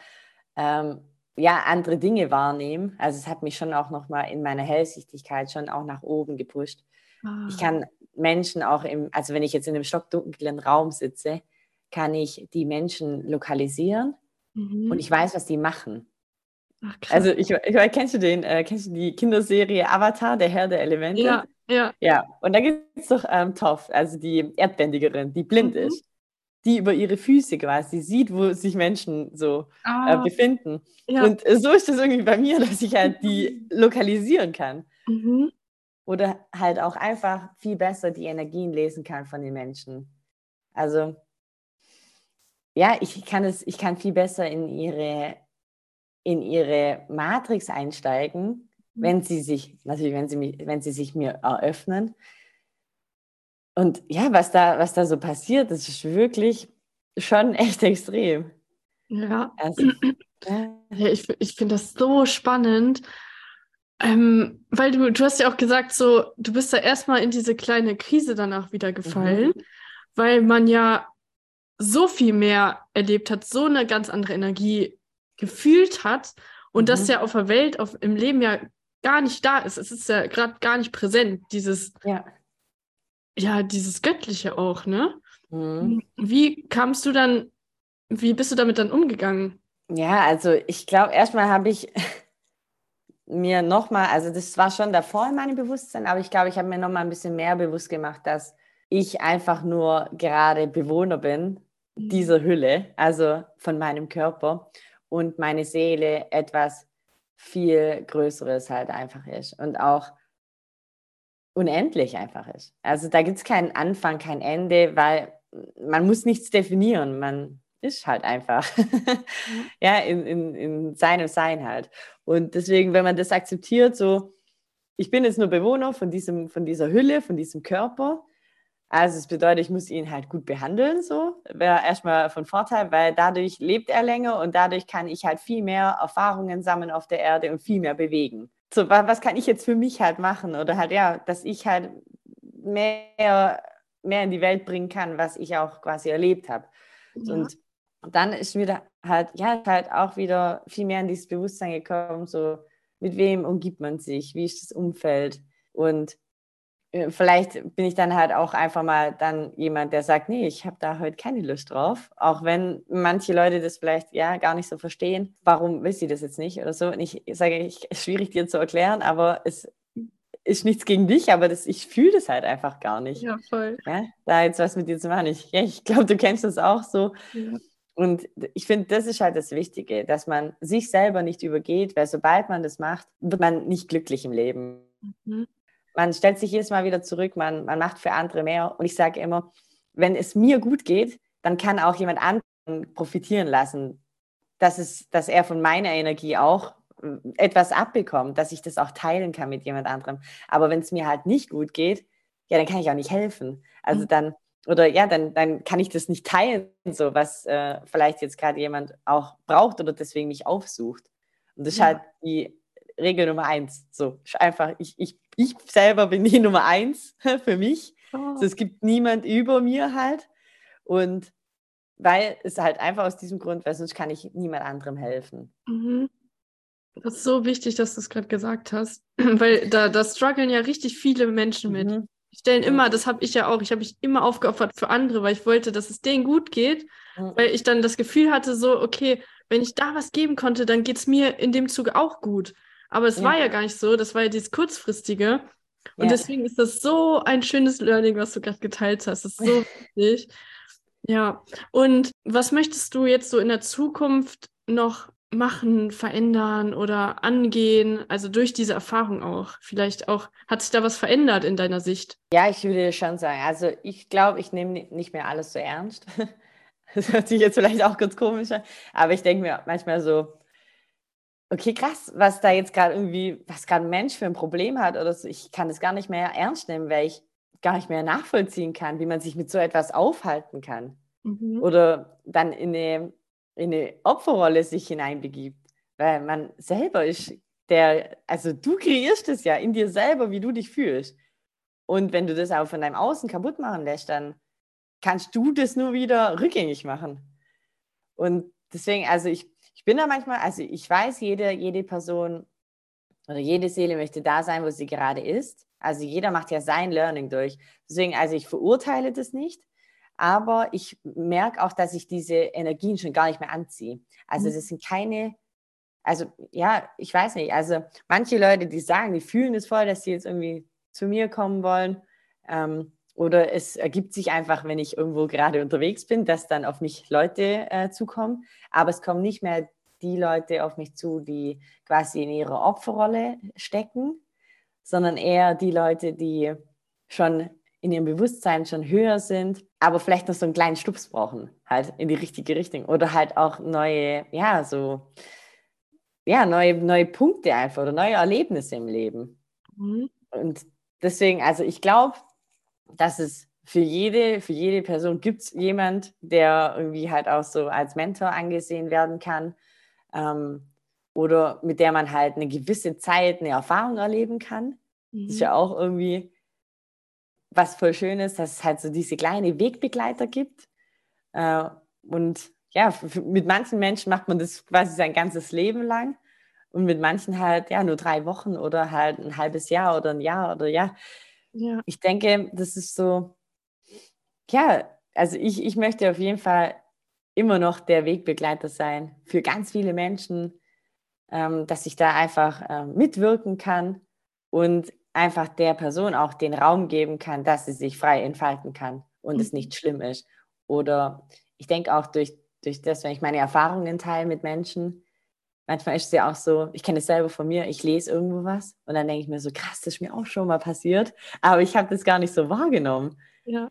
B: ähm, ja, andere Dinge wahrnehmen. Also es hat mich schon auch nochmal in meiner Hellsichtigkeit schon auch nach oben gepusht. Ah. Ich kann Menschen auch im, also wenn ich jetzt in einem stockdunklen Raum sitze, kann ich die Menschen lokalisieren mhm. und ich weiß, was die machen. Ach, also ich, ich kennst du den, äh, kennst du die Kinderserie Avatar, der Herr der Elemente?
A: Ja, ja.
B: Ja, und da gibt es doch ähm, Toff, also die Erdbändigerin, die blind mhm. ist, die über ihre Füße quasi sieht, wo sich Menschen so ah, äh, befinden. Ja. Und so ist das irgendwie bei mir, dass ich halt die lokalisieren kann. Mhm. Oder halt auch einfach viel besser die Energien lesen kann von den Menschen. Also ja, ich kann es, ich kann viel besser in ihre in ihre Matrix einsteigen, mhm. wenn sie sich, natürlich, wenn sie, mich, wenn sie sich mir eröffnen. Und ja, was da, was da so passiert, das ist wirklich schon [LAUGHS] echt extrem.
A: Ja. Also, [CLEARS THROAT] ja. Ich, ich finde das so spannend. Ähm, weil du, du hast ja auch gesagt, so, du bist da erstmal in diese kleine Krise danach wieder gefallen, mhm. weil man ja so viel mehr erlebt hat, so eine ganz andere Energie gefühlt hat und mhm. das ja auf der Welt, auf, im Leben ja gar nicht da ist. Es ist ja gerade gar nicht präsent, dieses,
B: ja.
A: ja, dieses Göttliche auch, ne? Mhm. Wie kamst du dann, wie bist du damit dann umgegangen?
B: Ja, also ich glaube, erstmal habe ich mir nochmal, also das war schon davor in meinem Bewusstsein, aber ich glaube, ich habe mir nochmal ein bisschen mehr bewusst gemacht, dass ich einfach nur gerade Bewohner bin mhm. dieser Hülle, also von meinem Körper und meine Seele etwas viel Größeres halt einfach ist und auch unendlich einfach ist. Also da gibt es keinen Anfang, kein Ende, weil man muss nichts definieren. Man, ist halt einfach. [LAUGHS] ja, in, in, in seinem Sein halt. Und deswegen, wenn man das akzeptiert, so, ich bin jetzt nur Bewohner von, diesem, von dieser Hülle, von diesem Körper. Also es bedeutet, ich muss ihn halt gut behandeln, so wäre erstmal von Vorteil, weil dadurch lebt er länger und dadurch kann ich halt viel mehr Erfahrungen sammeln auf der Erde und viel mehr bewegen. So, was kann ich jetzt für mich halt machen? Oder halt, ja, dass ich halt mehr, mehr in die Welt bringen kann, was ich auch quasi erlebt habe. Ja. Und dann ist mir halt, ja, halt auch wieder viel mehr in dieses Bewusstsein gekommen, so mit wem umgibt man sich, wie ist das Umfeld und äh, vielleicht bin ich dann halt auch einfach mal dann jemand, der sagt, nee, ich habe da heute keine Lust drauf, auch wenn manche Leute das vielleicht ja gar nicht so verstehen, warum will sie das jetzt nicht oder so. Und ich sage, ich schwierig dir zu erklären, aber es ist nichts gegen dich, aber das, ich fühle das halt einfach gar nicht.
A: Ja, voll.
B: Ja, da jetzt was mit dir zu machen. Ich, ja, ich glaube, du kennst das auch so. Ja. Und ich finde, das ist halt das Wichtige, dass man sich selber nicht übergeht, weil sobald man das macht, wird man nicht glücklich im Leben. Mhm. Man stellt sich jedes Mal wieder zurück, man, man macht für andere mehr. Und ich sage immer, wenn es mir gut geht, dann kann auch jemand anderen profitieren lassen, dass, es, dass er von meiner Energie auch äh, etwas abbekommt, dass ich das auch teilen kann mit jemand anderem. Aber wenn es mir halt nicht gut geht, ja, dann kann ich auch nicht helfen. Also mhm. dann oder ja, dann, dann kann ich das nicht teilen, so was äh, vielleicht jetzt gerade jemand auch braucht oder deswegen mich aufsucht. Und das ja. ist halt die Regel Nummer eins. So, einfach, ich, ich, ich selber bin die [LAUGHS] Nummer eins [LAUGHS] für mich. Oh. So, es gibt niemand über mir halt. Und weil es halt einfach aus diesem Grund, weil sonst kann ich niemand anderem helfen.
A: Mhm. Das ist so wichtig, dass du es gerade gesagt hast, [CLEARS THROAT] weil da, da strugglen ja richtig viele Menschen mit. Mhm stellen immer, das habe ich ja auch, ich habe mich immer aufgeopfert für andere, weil ich wollte, dass es denen gut geht, weil ich dann das Gefühl hatte, so, okay, wenn ich da was geben konnte, dann geht es mir in dem Zuge auch gut. Aber es ja. war ja gar nicht so, das war ja dieses kurzfristige. Und ja. deswegen ist das so ein schönes Learning, was du gerade geteilt hast. Das ist so [LAUGHS] wichtig. Ja. Und was möchtest du jetzt so in der Zukunft noch machen, verändern oder angehen? Also durch diese Erfahrung auch. Vielleicht auch, hat sich da was verändert in deiner Sicht?
B: Ja, ich würde schon sagen. Also ich glaube, ich nehme nicht mehr alles so ernst. [LAUGHS] Das hört sich jetzt vielleicht auch ganz komisch an, aber ich denke mir manchmal so, okay, krass, was da jetzt gerade irgendwie, was gerade ein Mensch für ein Problem hat oder so, ich kann das gar nicht mehr ernst nehmen, weil ich gar nicht mehr nachvollziehen kann, wie man sich mit so etwas aufhalten kann. Mhm. Oder dann in eine in eine Opferrolle sich hineinbegibt, weil man selber ist der, also du kreierst es ja in dir selber, wie du dich fühlst. Und wenn du das auch von deinem Außen kaputt machen lässt, dann kannst du das nur wieder rückgängig machen. Und deswegen, also ich, ich bin da manchmal, also ich weiß, jede, jede Person oder jede Seele möchte da sein, wo sie gerade ist. Also jeder macht ja sein Learning durch. Deswegen, also ich verurteile das nicht, aber ich merke auch, dass ich diese Energien schon gar nicht mehr anziehe. Also mhm. das sind keine, also ja, ich weiß nicht, also manche Leute, die sagen, die fühlen es voll, dass sie jetzt irgendwie zu mir kommen wollen. Ähm, oder es ergibt sich einfach, wenn ich irgendwo gerade unterwegs bin, dass dann auf mich Leute äh, zukommen. Aber es kommen nicht mehr die Leute auf mich zu, die quasi in ihrer Opferrolle stecken, sondern eher die Leute, die schon in ihrem Bewusstsein schon höher sind, aber vielleicht noch so einen kleinen Stups brauchen, halt in die richtige Richtung. Oder halt auch neue, ja, so, ja, neue, neue Punkte einfach oder neue Erlebnisse im Leben. Mhm. Und deswegen, also ich glaube, dass es für jede, für jede Person gibt es jemand, der irgendwie halt auch so als Mentor angesehen werden kann. Ähm, oder mit der man halt eine gewisse Zeit eine Erfahrung erleben kann. Mhm. Das ist ja mhm. auch irgendwie was voll schön ist, dass es halt so diese kleine Wegbegleiter gibt. Äh, und ja, mit manchen Menschen macht man das quasi sein ganzes Leben lang und mit manchen halt ja nur drei Wochen oder halt ein halbes Jahr oder ein Jahr oder ja. ja. Ich denke, das ist so, ja, also ich, ich möchte auf jeden Fall immer noch der Wegbegleiter sein für ganz viele Menschen, ähm, dass ich da einfach ähm, mitwirken kann und einfach der Person auch den Raum geben kann, dass sie sich frei entfalten kann und mhm. es nicht schlimm ist. Oder ich denke auch durch, durch das, wenn ich meine Erfahrungen teile mit Menschen, manchmal ist es ja auch so, ich kenne es selber von mir, ich lese irgendwo was und dann denke ich mir so, krass, das ist mir auch schon mal passiert, aber ich habe das gar nicht so wahrgenommen. Ja.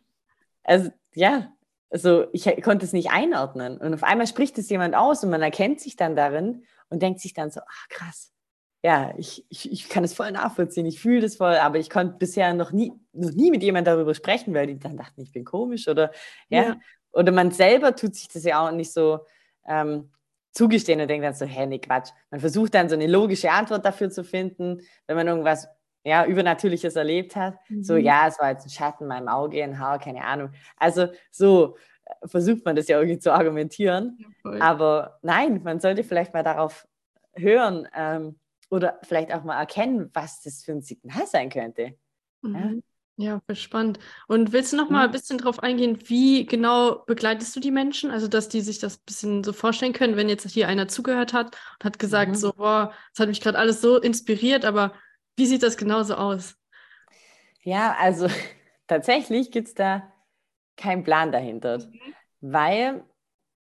B: Also ja, so, ich konnte es nicht einordnen. Und auf einmal spricht es jemand aus und man erkennt sich dann darin und denkt sich dann so, ach krass, ja, ich, ich, ich kann es voll nachvollziehen, ich fühle das voll, aber ich konnte bisher noch nie, noch nie mit jemandem darüber sprechen, weil die dann dachten, ich bin komisch oder ja. ja. Oder man selber tut sich das ja auch nicht so ähm, zugestehen und denkt dann so, hä, nee, Quatsch. Man versucht dann so eine logische Antwort dafür zu finden, wenn man irgendwas ja, Übernatürliches erlebt hat. Mhm. So, ja, es war jetzt ein Schatten in meinem Auge, ein Haar, keine Ahnung. Also so äh, versucht man das ja irgendwie zu argumentieren. Ja, aber nein, man sollte vielleicht mal darauf hören, ähm, oder vielleicht auch mal erkennen, was das für ein Signal sein könnte.
A: Mhm. Ja, voll spannend. Und willst du noch mal ein bisschen darauf eingehen, wie genau begleitest du die Menschen? Also, dass die sich das ein bisschen so vorstellen können, wenn jetzt hier einer zugehört hat und hat gesagt, mhm. so, boah, das hat mich gerade alles so inspiriert, aber wie sieht das genauso aus?
B: Ja, also [LAUGHS] tatsächlich gibt es da keinen Plan dahinter, mhm. weil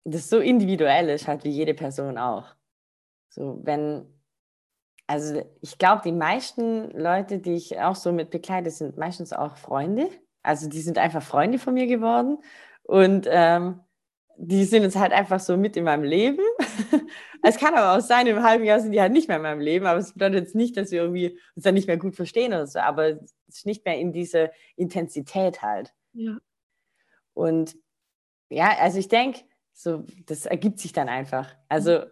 B: das so individuell ist, halt wie jede Person auch. So, wenn also ich glaube, die meisten Leute, die ich auch so mit begleite, sind meistens auch Freunde. Also die sind einfach Freunde von mir geworden und ähm, die sind jetzt halt einfach so mit in meinem Leben. [LAUGHS] es kann aber auch sein, im halben Jahr sind die halt nicht mehr in meinem Leben, aber es bedeutet jetzt nicht, dass wir irgendwie uns dann nicht mehr gut verstehen oder so, aber es ist nicht mehr in diese Intensität halt.
A: Ja.
B: Und ja, also ich denke, so, das ergibt sich dann einfach. Also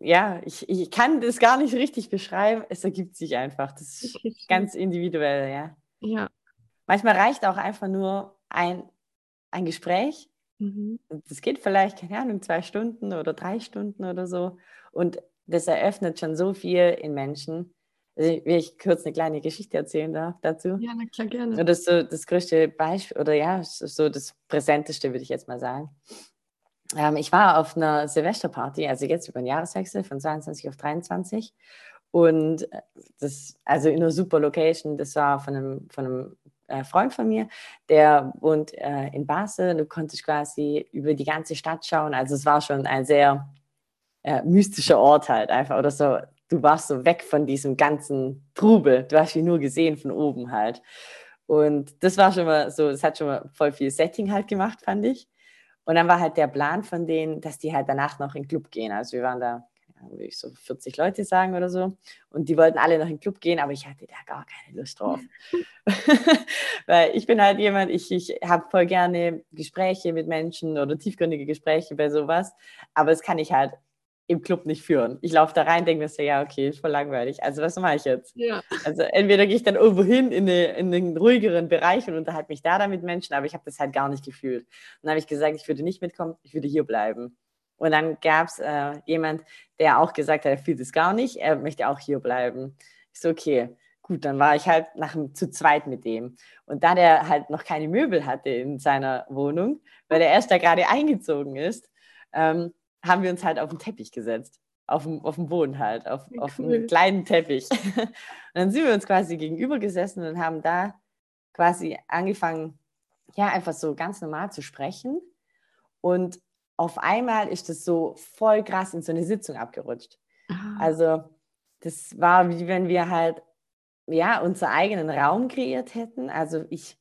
B: ja, ich, ich kann das gar nicht richtig beschreiben. Es ergibt sich einfach. Das ist ganz individuell, ja.
A: Ja.
B: Manchmal reicht auch einfach nur ein, ein Gespräch. Mhm. Das geht vielleicht, keine Ahnung, zwei Stunden oder drei Stunden oder so. Und das eröffnet schon so viel in Menschen. Also, wenn ich kurz eine kleine Geschichte erzählen darf dazu.
A: Ja, na klar, gerne.
B: Das ist so das größte Beispiel, oder ja, so das Präsenteste, würde ich jetzt mal sagen ähm, ich war auf einer Silvesterparty, also jetzt über den Jahreswechsel von 22 auf 23. Und äh, das, also in einer super Location, das war von einem, von einem äh, Freund von mir, der wohnt äh, in Basel. Du konntest quasi über die ganze Stadt schauen. Also es war schon ein sehr äh, mystischer Ort halt einfach. Oder so, du warst so weg von diesem ganzen Trubel. Du hast ihn nur gesehen von oben halt. Und das war schon mal so, das hat schon mal voll viel Setting halt gemacht, fand ich. Und dann war halt der Plan von denen, dass die halt danach noch in den Club gehen. Also wir waren da, würde ich so 40 Leute sagen oder so. Und die wollten alle noch in den Club gehen, aber ich hatte da gar keine Lust drauf. [LAUGHS] Weil ich bin halt jemand, ich, ich habe voll gerne Gespräche mit Menschen oder tiefgründige Gespräche bei sowas. Aber das kann ich halt im Club nicht führen. Ich laufe da rein, denke mir so, ja, okay, voll langweilig. Also was mache ich jetzt?
A: Ja.
B: Also entweder gehe ich dann irgendwo hin in, eine, in einen ruhigeren Bereich und unterhalte mich da dann mit Menschen, aber ich habe das halt gar nicht gefühlt. Und dann habe ich gesagt, ich würde nicht mitkommen, ich würde hier bleiben. Und dann gab es äh, jemand, der auch gesagt hat, er fühlt es gar nicht, er möchte auch hier bleiben. Ich so, okay, gut, dann war ich halt nach, zu zweit mit dem. Und da der halt noch keine Möbel hatte in seiner Wohnung, weil er erst da gerade eingezogen ist, ähm, haben wir uns halt auf den Teppich gesetzt. Auf dem, auf dem Boden halt, auf, cool. auf einen kleinen Teppich. [LAUGHS] und dann sind wir uns quasi gegenüber gesessen und haben da quasi angefangen, ja, einfach so ganz normal zu sprechen. Und auf einmal ist das so voll krass in so eine Sitzung abgerutscht. Ah. Also, das war wie wenn wir halt, ja, unseren eigenen Raum kreiert hätten. Also, ich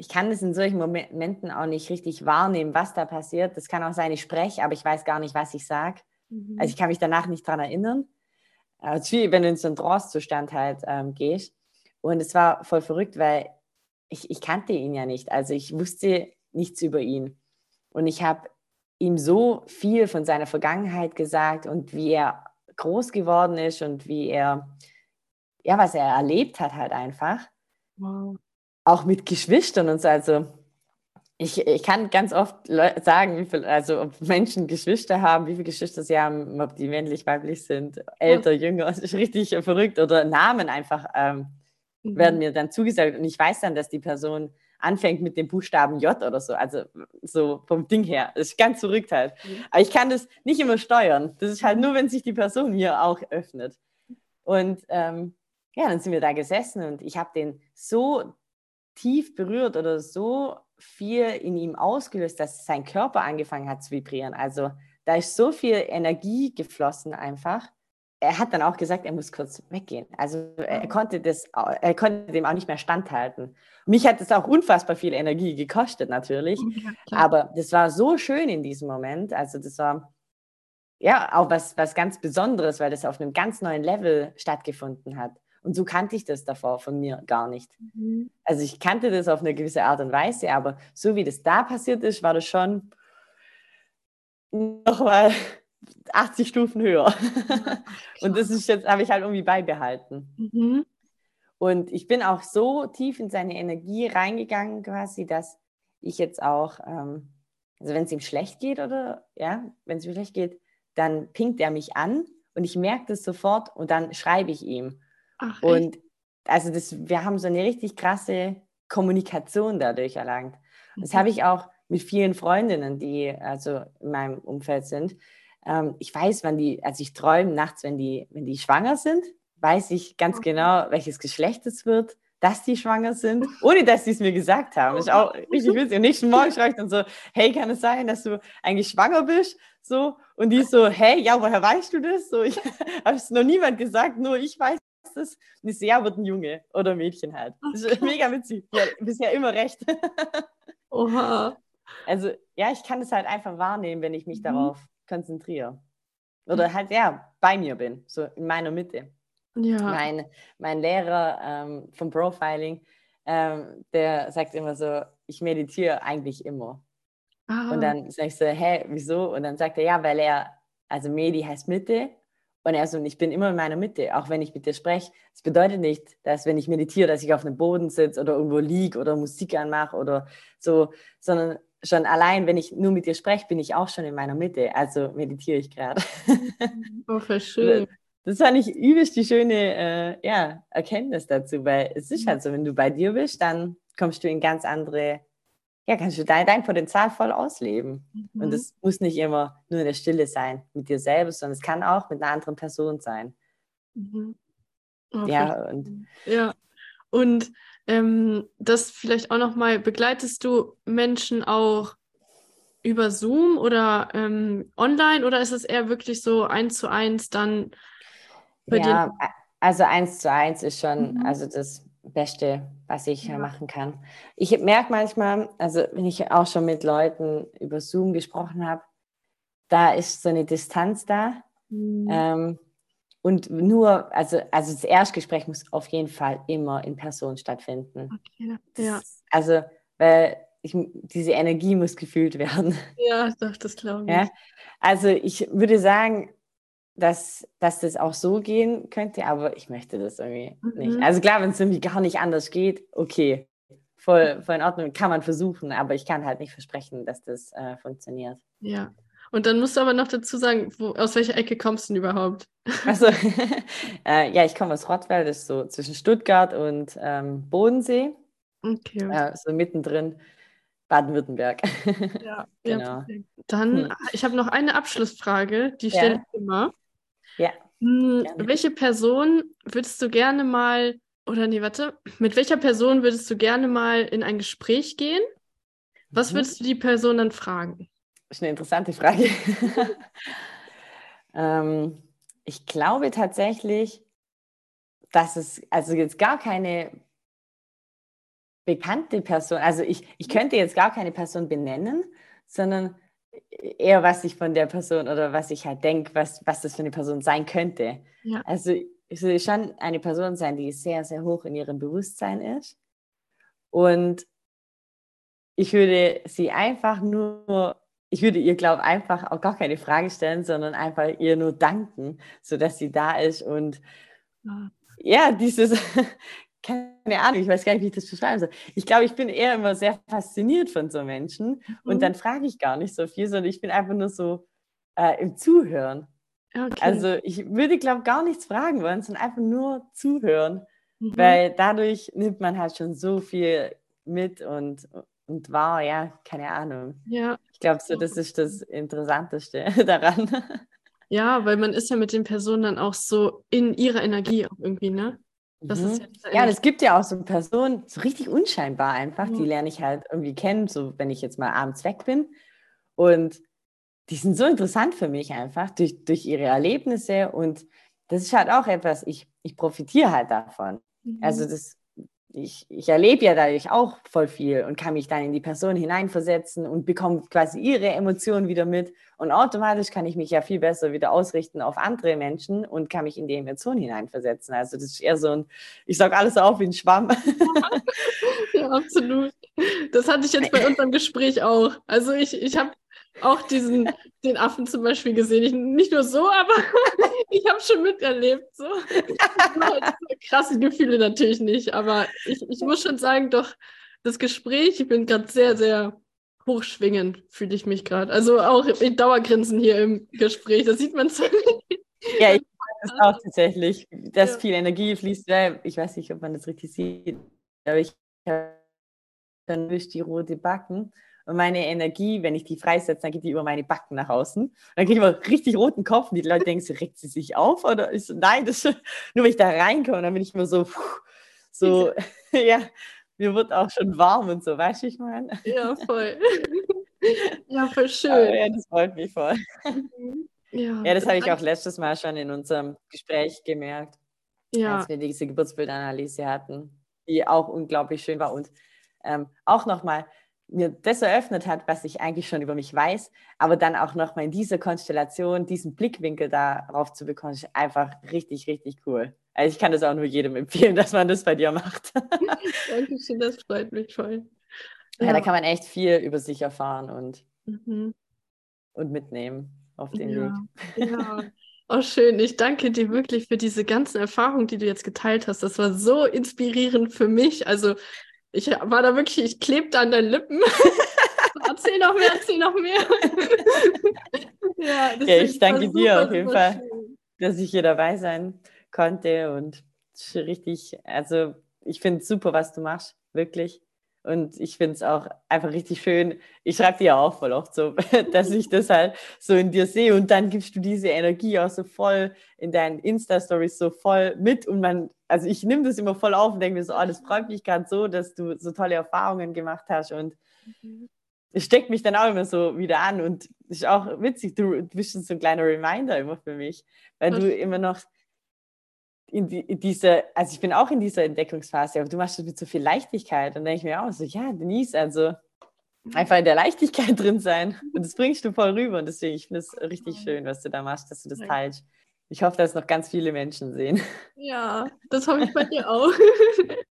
B: ich kann das in solchen Momenten auch nicht richtig wahrnehmen, was da passiert. Das kann auch sein, ich spreche, aber ich weiß gar nicht, was ich sage. Mhm. Also ich kann mich danach nicht daran erinnern. Es ist wie wenn du in so einen Trance-Zustand halt ähm, gehst. Und es war voll verrückt, weil ich, ich kannte ihn ja nicht. Also ich wusste nichts über ihn. Und ich habe ihm so viel von seiner Vergangenheit gesagt und wie er groß geworden ist und wie er, ja, was er erlebt hat halt einfach. Wow auch mit Geschwistern und so. Also ich, ich kann ganz oft sagen, wie viel, also ob Menschen Geschwister haben, wie viele Geschwister sie haben, ob die männlich, weiblich sind, älter, ja. jünger, das ist richtig verrückt. Oder Namen einfach ähm, mhm. werden mir dann zugesagt und ich weiß dann, dass die Person anfängt mit dem Buchstaben J oder so, also so vom Ding her. Das ist ganz verrückt halt. Mhm. Aber ich kann das nicht immer steuern. Das ist halt nur, wenn sich die Person mir auch öffnet. Und ähm, ja, dann sind wir da gesessen und ich habe den so tief berührt oder so viel in ihm ausgelöst, dass sein Körper angefangen hat zu vibrieren. Also da ist so viel Energie geflossen einfach. er hat dann auch gesagt, er muss kurz weggehen. Also er konnte das, er konnte dem auch nicht mehr standhalten. Mich hat es auch unfassbar viel Energie gekostet natürlich, ja, aber das war so schön in diesem Moment. Also das war ja auch was, was ganz Besonderes, weil das auf einem ganz neuen Level stattgefunden hat. Und so kannte ich das davor von mir gar nicht. Mhm. Also ich kannte das auf eine gewisse Art und Weise, aber so wie das da passiert ist, war das schon nochmal [LAUGHS] 80 Stufen höher. und das ist jetzt, habe ich halt irgendwie beibehalten. Mhm. Und ich bin auch so tief in seine Energie reingegangen, quasi, dass ich jetzt auch, ähm, also wenn es ihm schlecht geht oder ja, wenn es ihm schlecht geht, dann pinkt er mich an und ich merke das sofort und dann schreibe ich ihm. Ach, und also das, wir haben so eine richtig krasse Kommunikation dadurch erlangt. Das habe ich auch mit vielen Freundinnen, die also in meinem Umfeld sind. Ähm, ich weiß, wann die, also ich träume nachts, wenn die, wenn die schwanger sind, weiß ich ganz genau, welches Geschlecht es wird, dass die schwanger sind, ohne dass sie es mir gesagt haben. Das ist auch richtig witzig. Am nächsten Morgen schreibe ich dann so, hey, kann es sein, dass du eigentlich schwanger bist? So, und die so, hey, ja, woher weißt du das? So, ich [LAUGHS] habe es noch niemand gesagt, nur ich weiß das. Und ich so, ja, wird ein Junge oder ein Mädchen halt. Das ist [LAUGHS] mega witzig. Ja, bisher immer recht. [LAUGHS] Oha. Also, ja, ich kann es halt einfach wahrnehmen, wenn ich mich mhm. darauf konzentriere. Oder halt, ja, bei mir bin, so in meiner Mitte. Ja. Mein, mein Lehrer ähm, vom Profiling, ähm, der sagt immer so, ich meditiere eigentlich immer. Ah. Und dann sage ich so, hä, wieso? Und dann sagt er, ja, weil er, also Medi heißt Mitte. Und er so, und ich bin immer in meiner Mitte, auch wenn ich mit dir spreche. Das bedeutet nicht, dass wenn ich meditiere, dass ich auf einem Boden sitze oder irgendwo liege oder Musik anmache oder so, sondern schon allein, wenn ich nur mit dir spreche, bin ich auch schon in meiner Mitte. Also meditiere ich gerade. [LAUGHS]
A: Oh, voll [LAUGHS] schön.
B: Das fand ich übelst die schöne äh, ja, Erkenntnis dazu, weil es ist halt so, wenn du bei dir bist, dann kommst du in ganz andere, ja, kannst du dein, dein Potenzial voll ausleben. Mhm. Und es muss nicht immer nur in der Stille sein mit dir selbst, sondern es kann auch mit einer anderen Person sein.
A: Mhm. Oh, ja, und, ja, und ähm, das vielleicht auch nochmal, begleitest du Menschen auch über Zoom oder ähm, online oder ist es eher wirklich so eins zu eins dann
B: bei ja, den... also eins zu eins ist schon mhm. also das Beste, was ich ja. machen kann. Ich merke manchmal, also wenn ich auch schon mit Leuten über Zoom gesprochen habe, da ist so eine Distanz da. Mhm. Ähm, und nur, also, also das Erstgespräch muss auf jeden Fall immer in Person stattfinden. Okay, ja. Das, also, weil ich, diese Energie muss gefühlt werden.
A: Ja, doch, das glaube ich. Ja?
B: Also ich würde sagen, dass, dass das auch so gehen könnte, aber ich möchte das irgendwie mhm. nicht. Also klar, wenn es irgendwie gar nicht anders geht, okay, voll, voll in Ordnung, kann man versuchen, aber ich kann halt nicht versprechen, dass das äh, funktioniert.
A: Ja, und dann musst du aber noch dazu sagen, wo, aus welcher Ecke kommst du denn überhaupt?
B: Also, [LAUGHS] äh, ja, ich komme aus Rottweil, das ist so zwischen Stuttgart und ähm, Bodensee. Okay. Äh, so mittendrin. Baden-Württemberg. [LAUGHS] Ja,
A: genau. Ja, dann, hm. ich habe noch eine Abschlussfrage, die stelle ja. ich immer. Ja. Hm, welche Person würdest du gerne mal, oder nee, warte, mit welcher Person würdest du gerne mal in ein Gespräch gehen? Was mhm. würdest du die Person dann fragen?
B: Das ist eine interessante Frage. [LAUGHS] ähm, ich glaube tatsächlich, dass es also jetzt gar keine bekannte Person, also ich, ich könnte jetzt gar keine Person benennen, sondern eher, was ich von der Person oder was ich halt denke, was, was das für eine Person sein könnte. Ja. Also es soll schon eine Person sein, die sehr, sehr hoch in ihrem Bewusstsein ist. Und ich würde sie einfach nur ich würde ihr, glaube ich, einfach auch gar keine Frage stellen, sondern einfach ihr nur danken, sodass sie da ist. Und ja, ja dieses, [LAUGHS] keine Ahnung, ich weiß gar nicht, wie ich das beschreiben soll. Ich glaube, ich bin eher immer sehr fasziniert von so Menschen mhm. und dann frage ich gar nicht so viel, sondern ich bin einfach nur so äh, im Zuhören. Okay. Also ich würde, glaube ich, gar nichts fragen wollen, sondern einfach nur zuhören, mhm. weil dadurch nimmt man halt schon so viel mit und, und war, ja, keine Ahnung. Ja. Ich glaube, so, das ist das Interessanteste [LAUGHS] daran.
A: Ja, weil man ist ja mit den Personen dann auch so in ihrer Energie auch irgendwie, ne?
B: Das mhm. ja, ja, es gibt ja auch so Personen, so richtig unscheinbar einfach, mhm. die lerne ich halt irgendwie kennen, so wenn ich jetzt mal abends weg bin. Und die sind so interessant für mich einfach durch, durch ihre Erlebnisse und das ist halt auch etwas, ich, ich profitiere halt davon.
A: Mhm.
B: Also das, ich, ich erlebe ja dadurch auch voll viel und kann mich dann in die Person hineinversetzen und bekomme quasi ihre Emotionen wieder mit. Und automatisch kann ich mich ja viel besser wieder ausrichten auf andere Menschen und kann mich in die Emotionen hineinversetzen. Also das ist eher so ein, ich sage alles auf wie ein Schwamm. [LAUGHS]
A: ja, absolut. Das hatte ich jetzt bei [LAUGHS] unserem Gespräch auch. Also ich, ich habe auch diesen, den Affen zum Beispiel gesehen. Ich, nicht nur so, aber [LAUGHS] ich habe schon miterlebt. So. Krasse Gefühle natürlich nicht, aber ich, ich muss schon sagen, doch das Gespräch, ich bin gerade sehr, sehr hochschwingend, fühle ich mich gerade. Also auch in Dauergrinsen hier im Gespräch, das sieht man so.
B: Ja, ich das auch [LAUGHS] tatsächlich, dass ja. viel Energie fließt. Ich weiß nicht, ob man das richtig sieht, aber ich habe dann durch die rote Backen und meine Energie, wenn ich die freisetze, dann geht die über meine Backen nach außen. dann kriege ich immer richtig roten Kopf und die Leute denken, so, regt sie sich auf? Oder ist, nein, das [LAUGHS] nur wenn ich da reinkomme, dann bin ich immer so, so, [LAUGHS] ja, mir wird auch schon warm und so, weißt du, ich meine?
A: Ja, voll. [LAUGHS] ja, voll schön.
B: Aber ja, das freut mich voll. Ja, ja das habe ich auch letztes Mal schon in unserem Gespräch gemerkt, ja. als wir diese Geburtsbildanalyse hatten, die auch unglaublich schön war und ähm, auch nochmal, mir das eröffnet hat, was ich eigentlich schon über mich weiß, aber dann auch nochmal in dieser Konstellation, diesen Blickwinkel darauf zu bekommen, ist einfach richtig, richtig cool. Also ich kann das auch nur jedem empfehlen, [LAUGHS] dass man das bei dir macht. [LAUGHS]
A: Dankeschön, das freut mich voll.
B: Ja, ja, da kann man echt viel über sich erfahren und, mhm. und mitnehmen auf den
A: ja.
B: Weg.
A: Ja. [LAUGHS] Oh, schön. Ich danke dir wirklich für diese ganzen Erfahrungen, die du jetzt geteilt hast. Das war so inspirierend für mich. Also ich war da wirklich, ich klebte an deinen Lippen. [LAUGHS] erzähl noch mehr, erzähl noch mehr. [LAUGHS]
B: ja, ja, ich danke super, dir auf jeden Fall, schön. dass ich hier dabei sein konnte und richtig, also ich finde es super, was du machst, wirklich. Und ich finde es auch einfach richtig schön. Ich schreibe dir auch voll oft so, [LAUGHS] dass ich das halt so in dir sehe. Und dann gibst du diese Energie auch so voll in deinen Insta-Stories so voll mit. Und man, also ich nehme das immer voll auf und denke mir so, oh, das freut mich gerade so, dass du so tolle Erfahrungen gemacht hast. Und mhm. es steckt mich dann auch immer so wieder an. Und es ist auch witzig, du, bist so ein kleiner Reminder immer für mich, weil du immer noch in, die, in diese, also ich bin auch in dieser Entdeckungsphase, aber du machst das mit so viel Leichtigkeit. Und denke ich mir auch so, ja, Denise, also einfach in der Leichtigkeit [LAUGHS] drin sein. Und das bringst du voll rüber. Und deswegen, ich finde es richtig schön, was du da machst, dass du das teilst. Ich hoffe, dass noch ganz viele Menschen sehen.
A: Ja, das hoffe ich bei dir auch. [LAUGHS]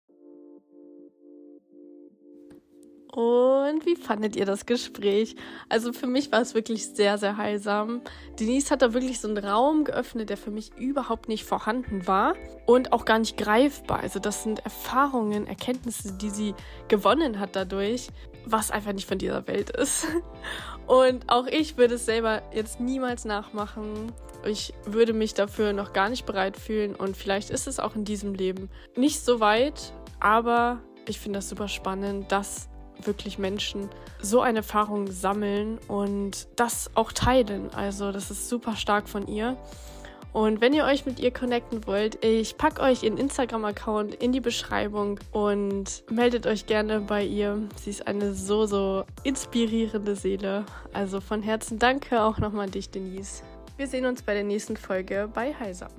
A: Und wie fandet ihr das Gespräch? Also für mich war es wirklich sehr, sehr heilsam. Denise hat da wirklich so einen Raum geöffnet, der für mich überhaupt nicht vorhanden war und auch gar nicht greifbar. Also das sind Erfahrungen, Erkenntnisse, die sie gewonnen hat dadurch, was einfach nicht von dieser Welt ist. [LAUGHS] Und auch ich würde es selber jetzt niemals nachmachen. Ich würde mich dafür noch gar nicht bereit fühlen und vielleicht ist es auch in diesem Leben nicht so weit, aber ich finde das super spannend, dass wirklich Menschen so eine Erfahrung sammeln und das auch teilen. Also das ist super stark von ihr. Und wenn ihr euch mit ihr connecten wollt, ich packe euch ihren Instagram-Account in die Beschreibung und meldet euch gerne bei ihr. Sie ist eine so, so inspirierende Seele. Also von Herzen danke auch nochmal an dich, Denise. Wir sehen uns bei der nächsten Folge bei Heilsam.